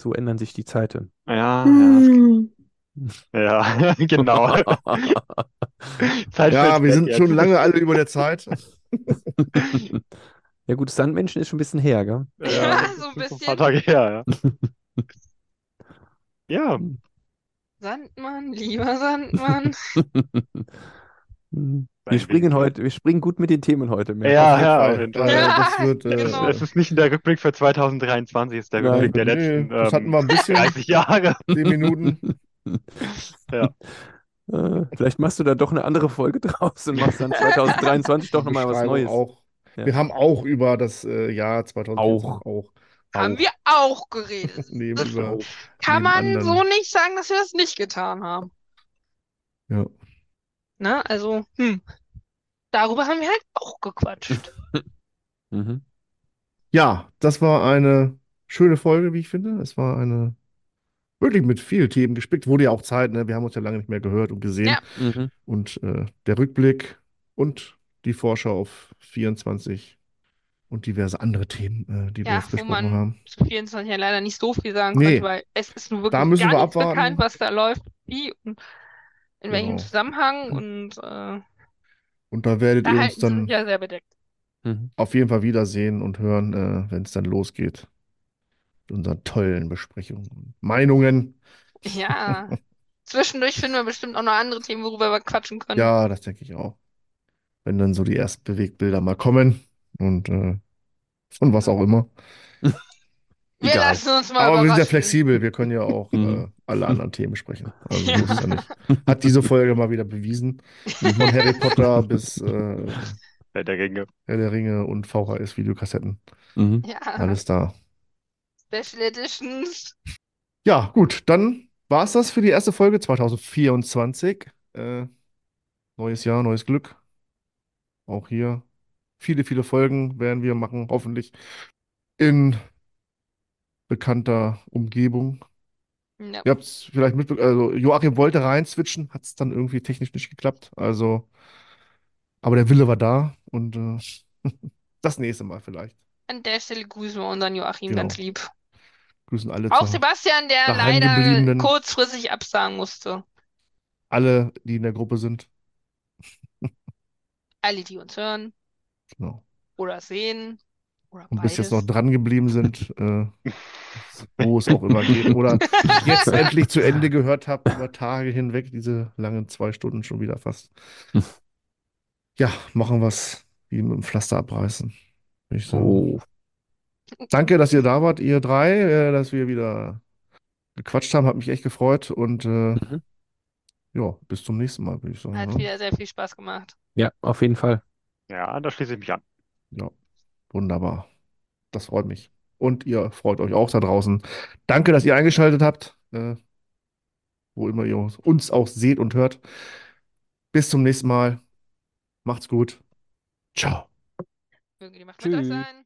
So ändern sich die Zeiten. Ja, ja, das, ja, genau. Zeit Ja, wir sind jetzt. schon lange alle über der Zeit. Ja, gut, Sandmenschen ist schon ein bisschen her, gell? Ja, so ein bisschen. paar Tage her, ja. Ja, Sandmann, lieber Sandmann. Wir Ein springen heute, wir springen gut mit den Themen heute. merke Ja, ja. Ja, das wird, äh, genau. es ist nicht der Rückblick für 2023, es ist der Nein. Rückblick der nee, letzten das hatten ähm, wir ein bisschen, 30 Jahre. 10 Minuten. Ja. Äh, Vielleicht machst du da doch eine andere Folge draus und machst dann 2023 doch nochmal was Neues. Auch. Ja. Wir haben auch über das äh, Jahr 2024 auch. Haben auch. wir auch geredet. Neben über, kann man anderen. so nicht sagen, dass wir das nicht getan haben. Ja. Ne? Also, hm. Darüber haben wir halt auch gequatscht. Mhm. Ja, das war eine schöne Folge, wie ich finde. Es war eine wirklich mit vielen Themen gespickt. Wurde ja auch Zeit, ne? Wir haben uns ja lange nicht mehr gehört und gesehen. Ja. Mhm. Und äh, der Rückblick und die Vorschau auf 24 und diverse andere Themen, äh, die wir Ja, jetzt wo besprochen man haben. zu 24 ja leider nicht so viel sagen Nee. konnte, weil es ist nun Da wirklich müssen gar wir nichts abwarten. bekannt, was da läuft, wie und in welchem Genau. Zusammenhang und äh, Und da werdet da ihr uns dann ja sehr bedeckt. Mhm. auf jeden Fall wiedersehen und hören, äh, wenn es dann losgeht. Mit unseren tollen Besprechungen und Meinungen. Ja. Zwischendurch finden wir bestimmt auch noch andere Themen, worüber wir quatschen können. Ja, das denke ich auch. Wenn dann so die ersten Bewegbilder mal kommen und äh, von was auch immer. wir Egal. lassen uns mal Aber wir sind ja flexibel, wir können ja auch Mhm. äh, alle anderen Themen sprechen. Also so Ja. ja nicht. Hat diese Folge mal wieder bewiesen. Von Harry Potter bis äh, Herr der Ringe. Herr der Ringe und VHS-Videokassetten. Mhm. Ja, Alles da. Special Editions. Ja, gut, dann war es das für die erste Folge 2024. Äh, neues Jahr, neues Glück. Auch hier viele, viele Folgen werden wir machen, hoffentlich in bekannter Umgebung. Ja. Ihr habt es vielleicht mitbekommen, also Joachim wollte rein switchen, hat es dann irgendwie technisch nicht geklappt. Also, aber der Wille war da und äh, Das nächste Mal vielleicht. An der Stelle grüßen wir unseren Joachim Genau. ganz lieb. Grüßen alle Auch zu, Sebastian, der daheim leider gebliebenen. kurzfristig absagen musste. alle, die in der Gruppe sind. Alle, die uns hören Genau. oder sehen oder Und bis jetzt noch dran geblieben sind, äh, wo es auch immer geht. Oder jetzt endlich zu Ende gehört habt, über Tage hinweg, diese langen zwei Stunden schon wieder fast. Ja, machen wir es wie mit dem Pflaster abreißen. Oh, Danke, dass ihr da wart, ihr drei, äh, dass wir wieder gequatscht haben. Hat mich echt gefreut. Und äh, Mhm. ja, bis zum nächsten Mal, würde ich sagen. Hat ne? wieder sehr viel Spaß gemacht. ja, auf jeden Fall. Ja, da schließe ich mich an. Ja, wunderbar. Das freut mich. Und ihr freut euch auch da draußen. Danke, dass ihr eingeschaltet habt, äh, wo immer ihr uns auch seht und hört. Bis zum nächsten Mal. Macht's gut. Ciao. Möge die Macht mit euch Tschüss. sein.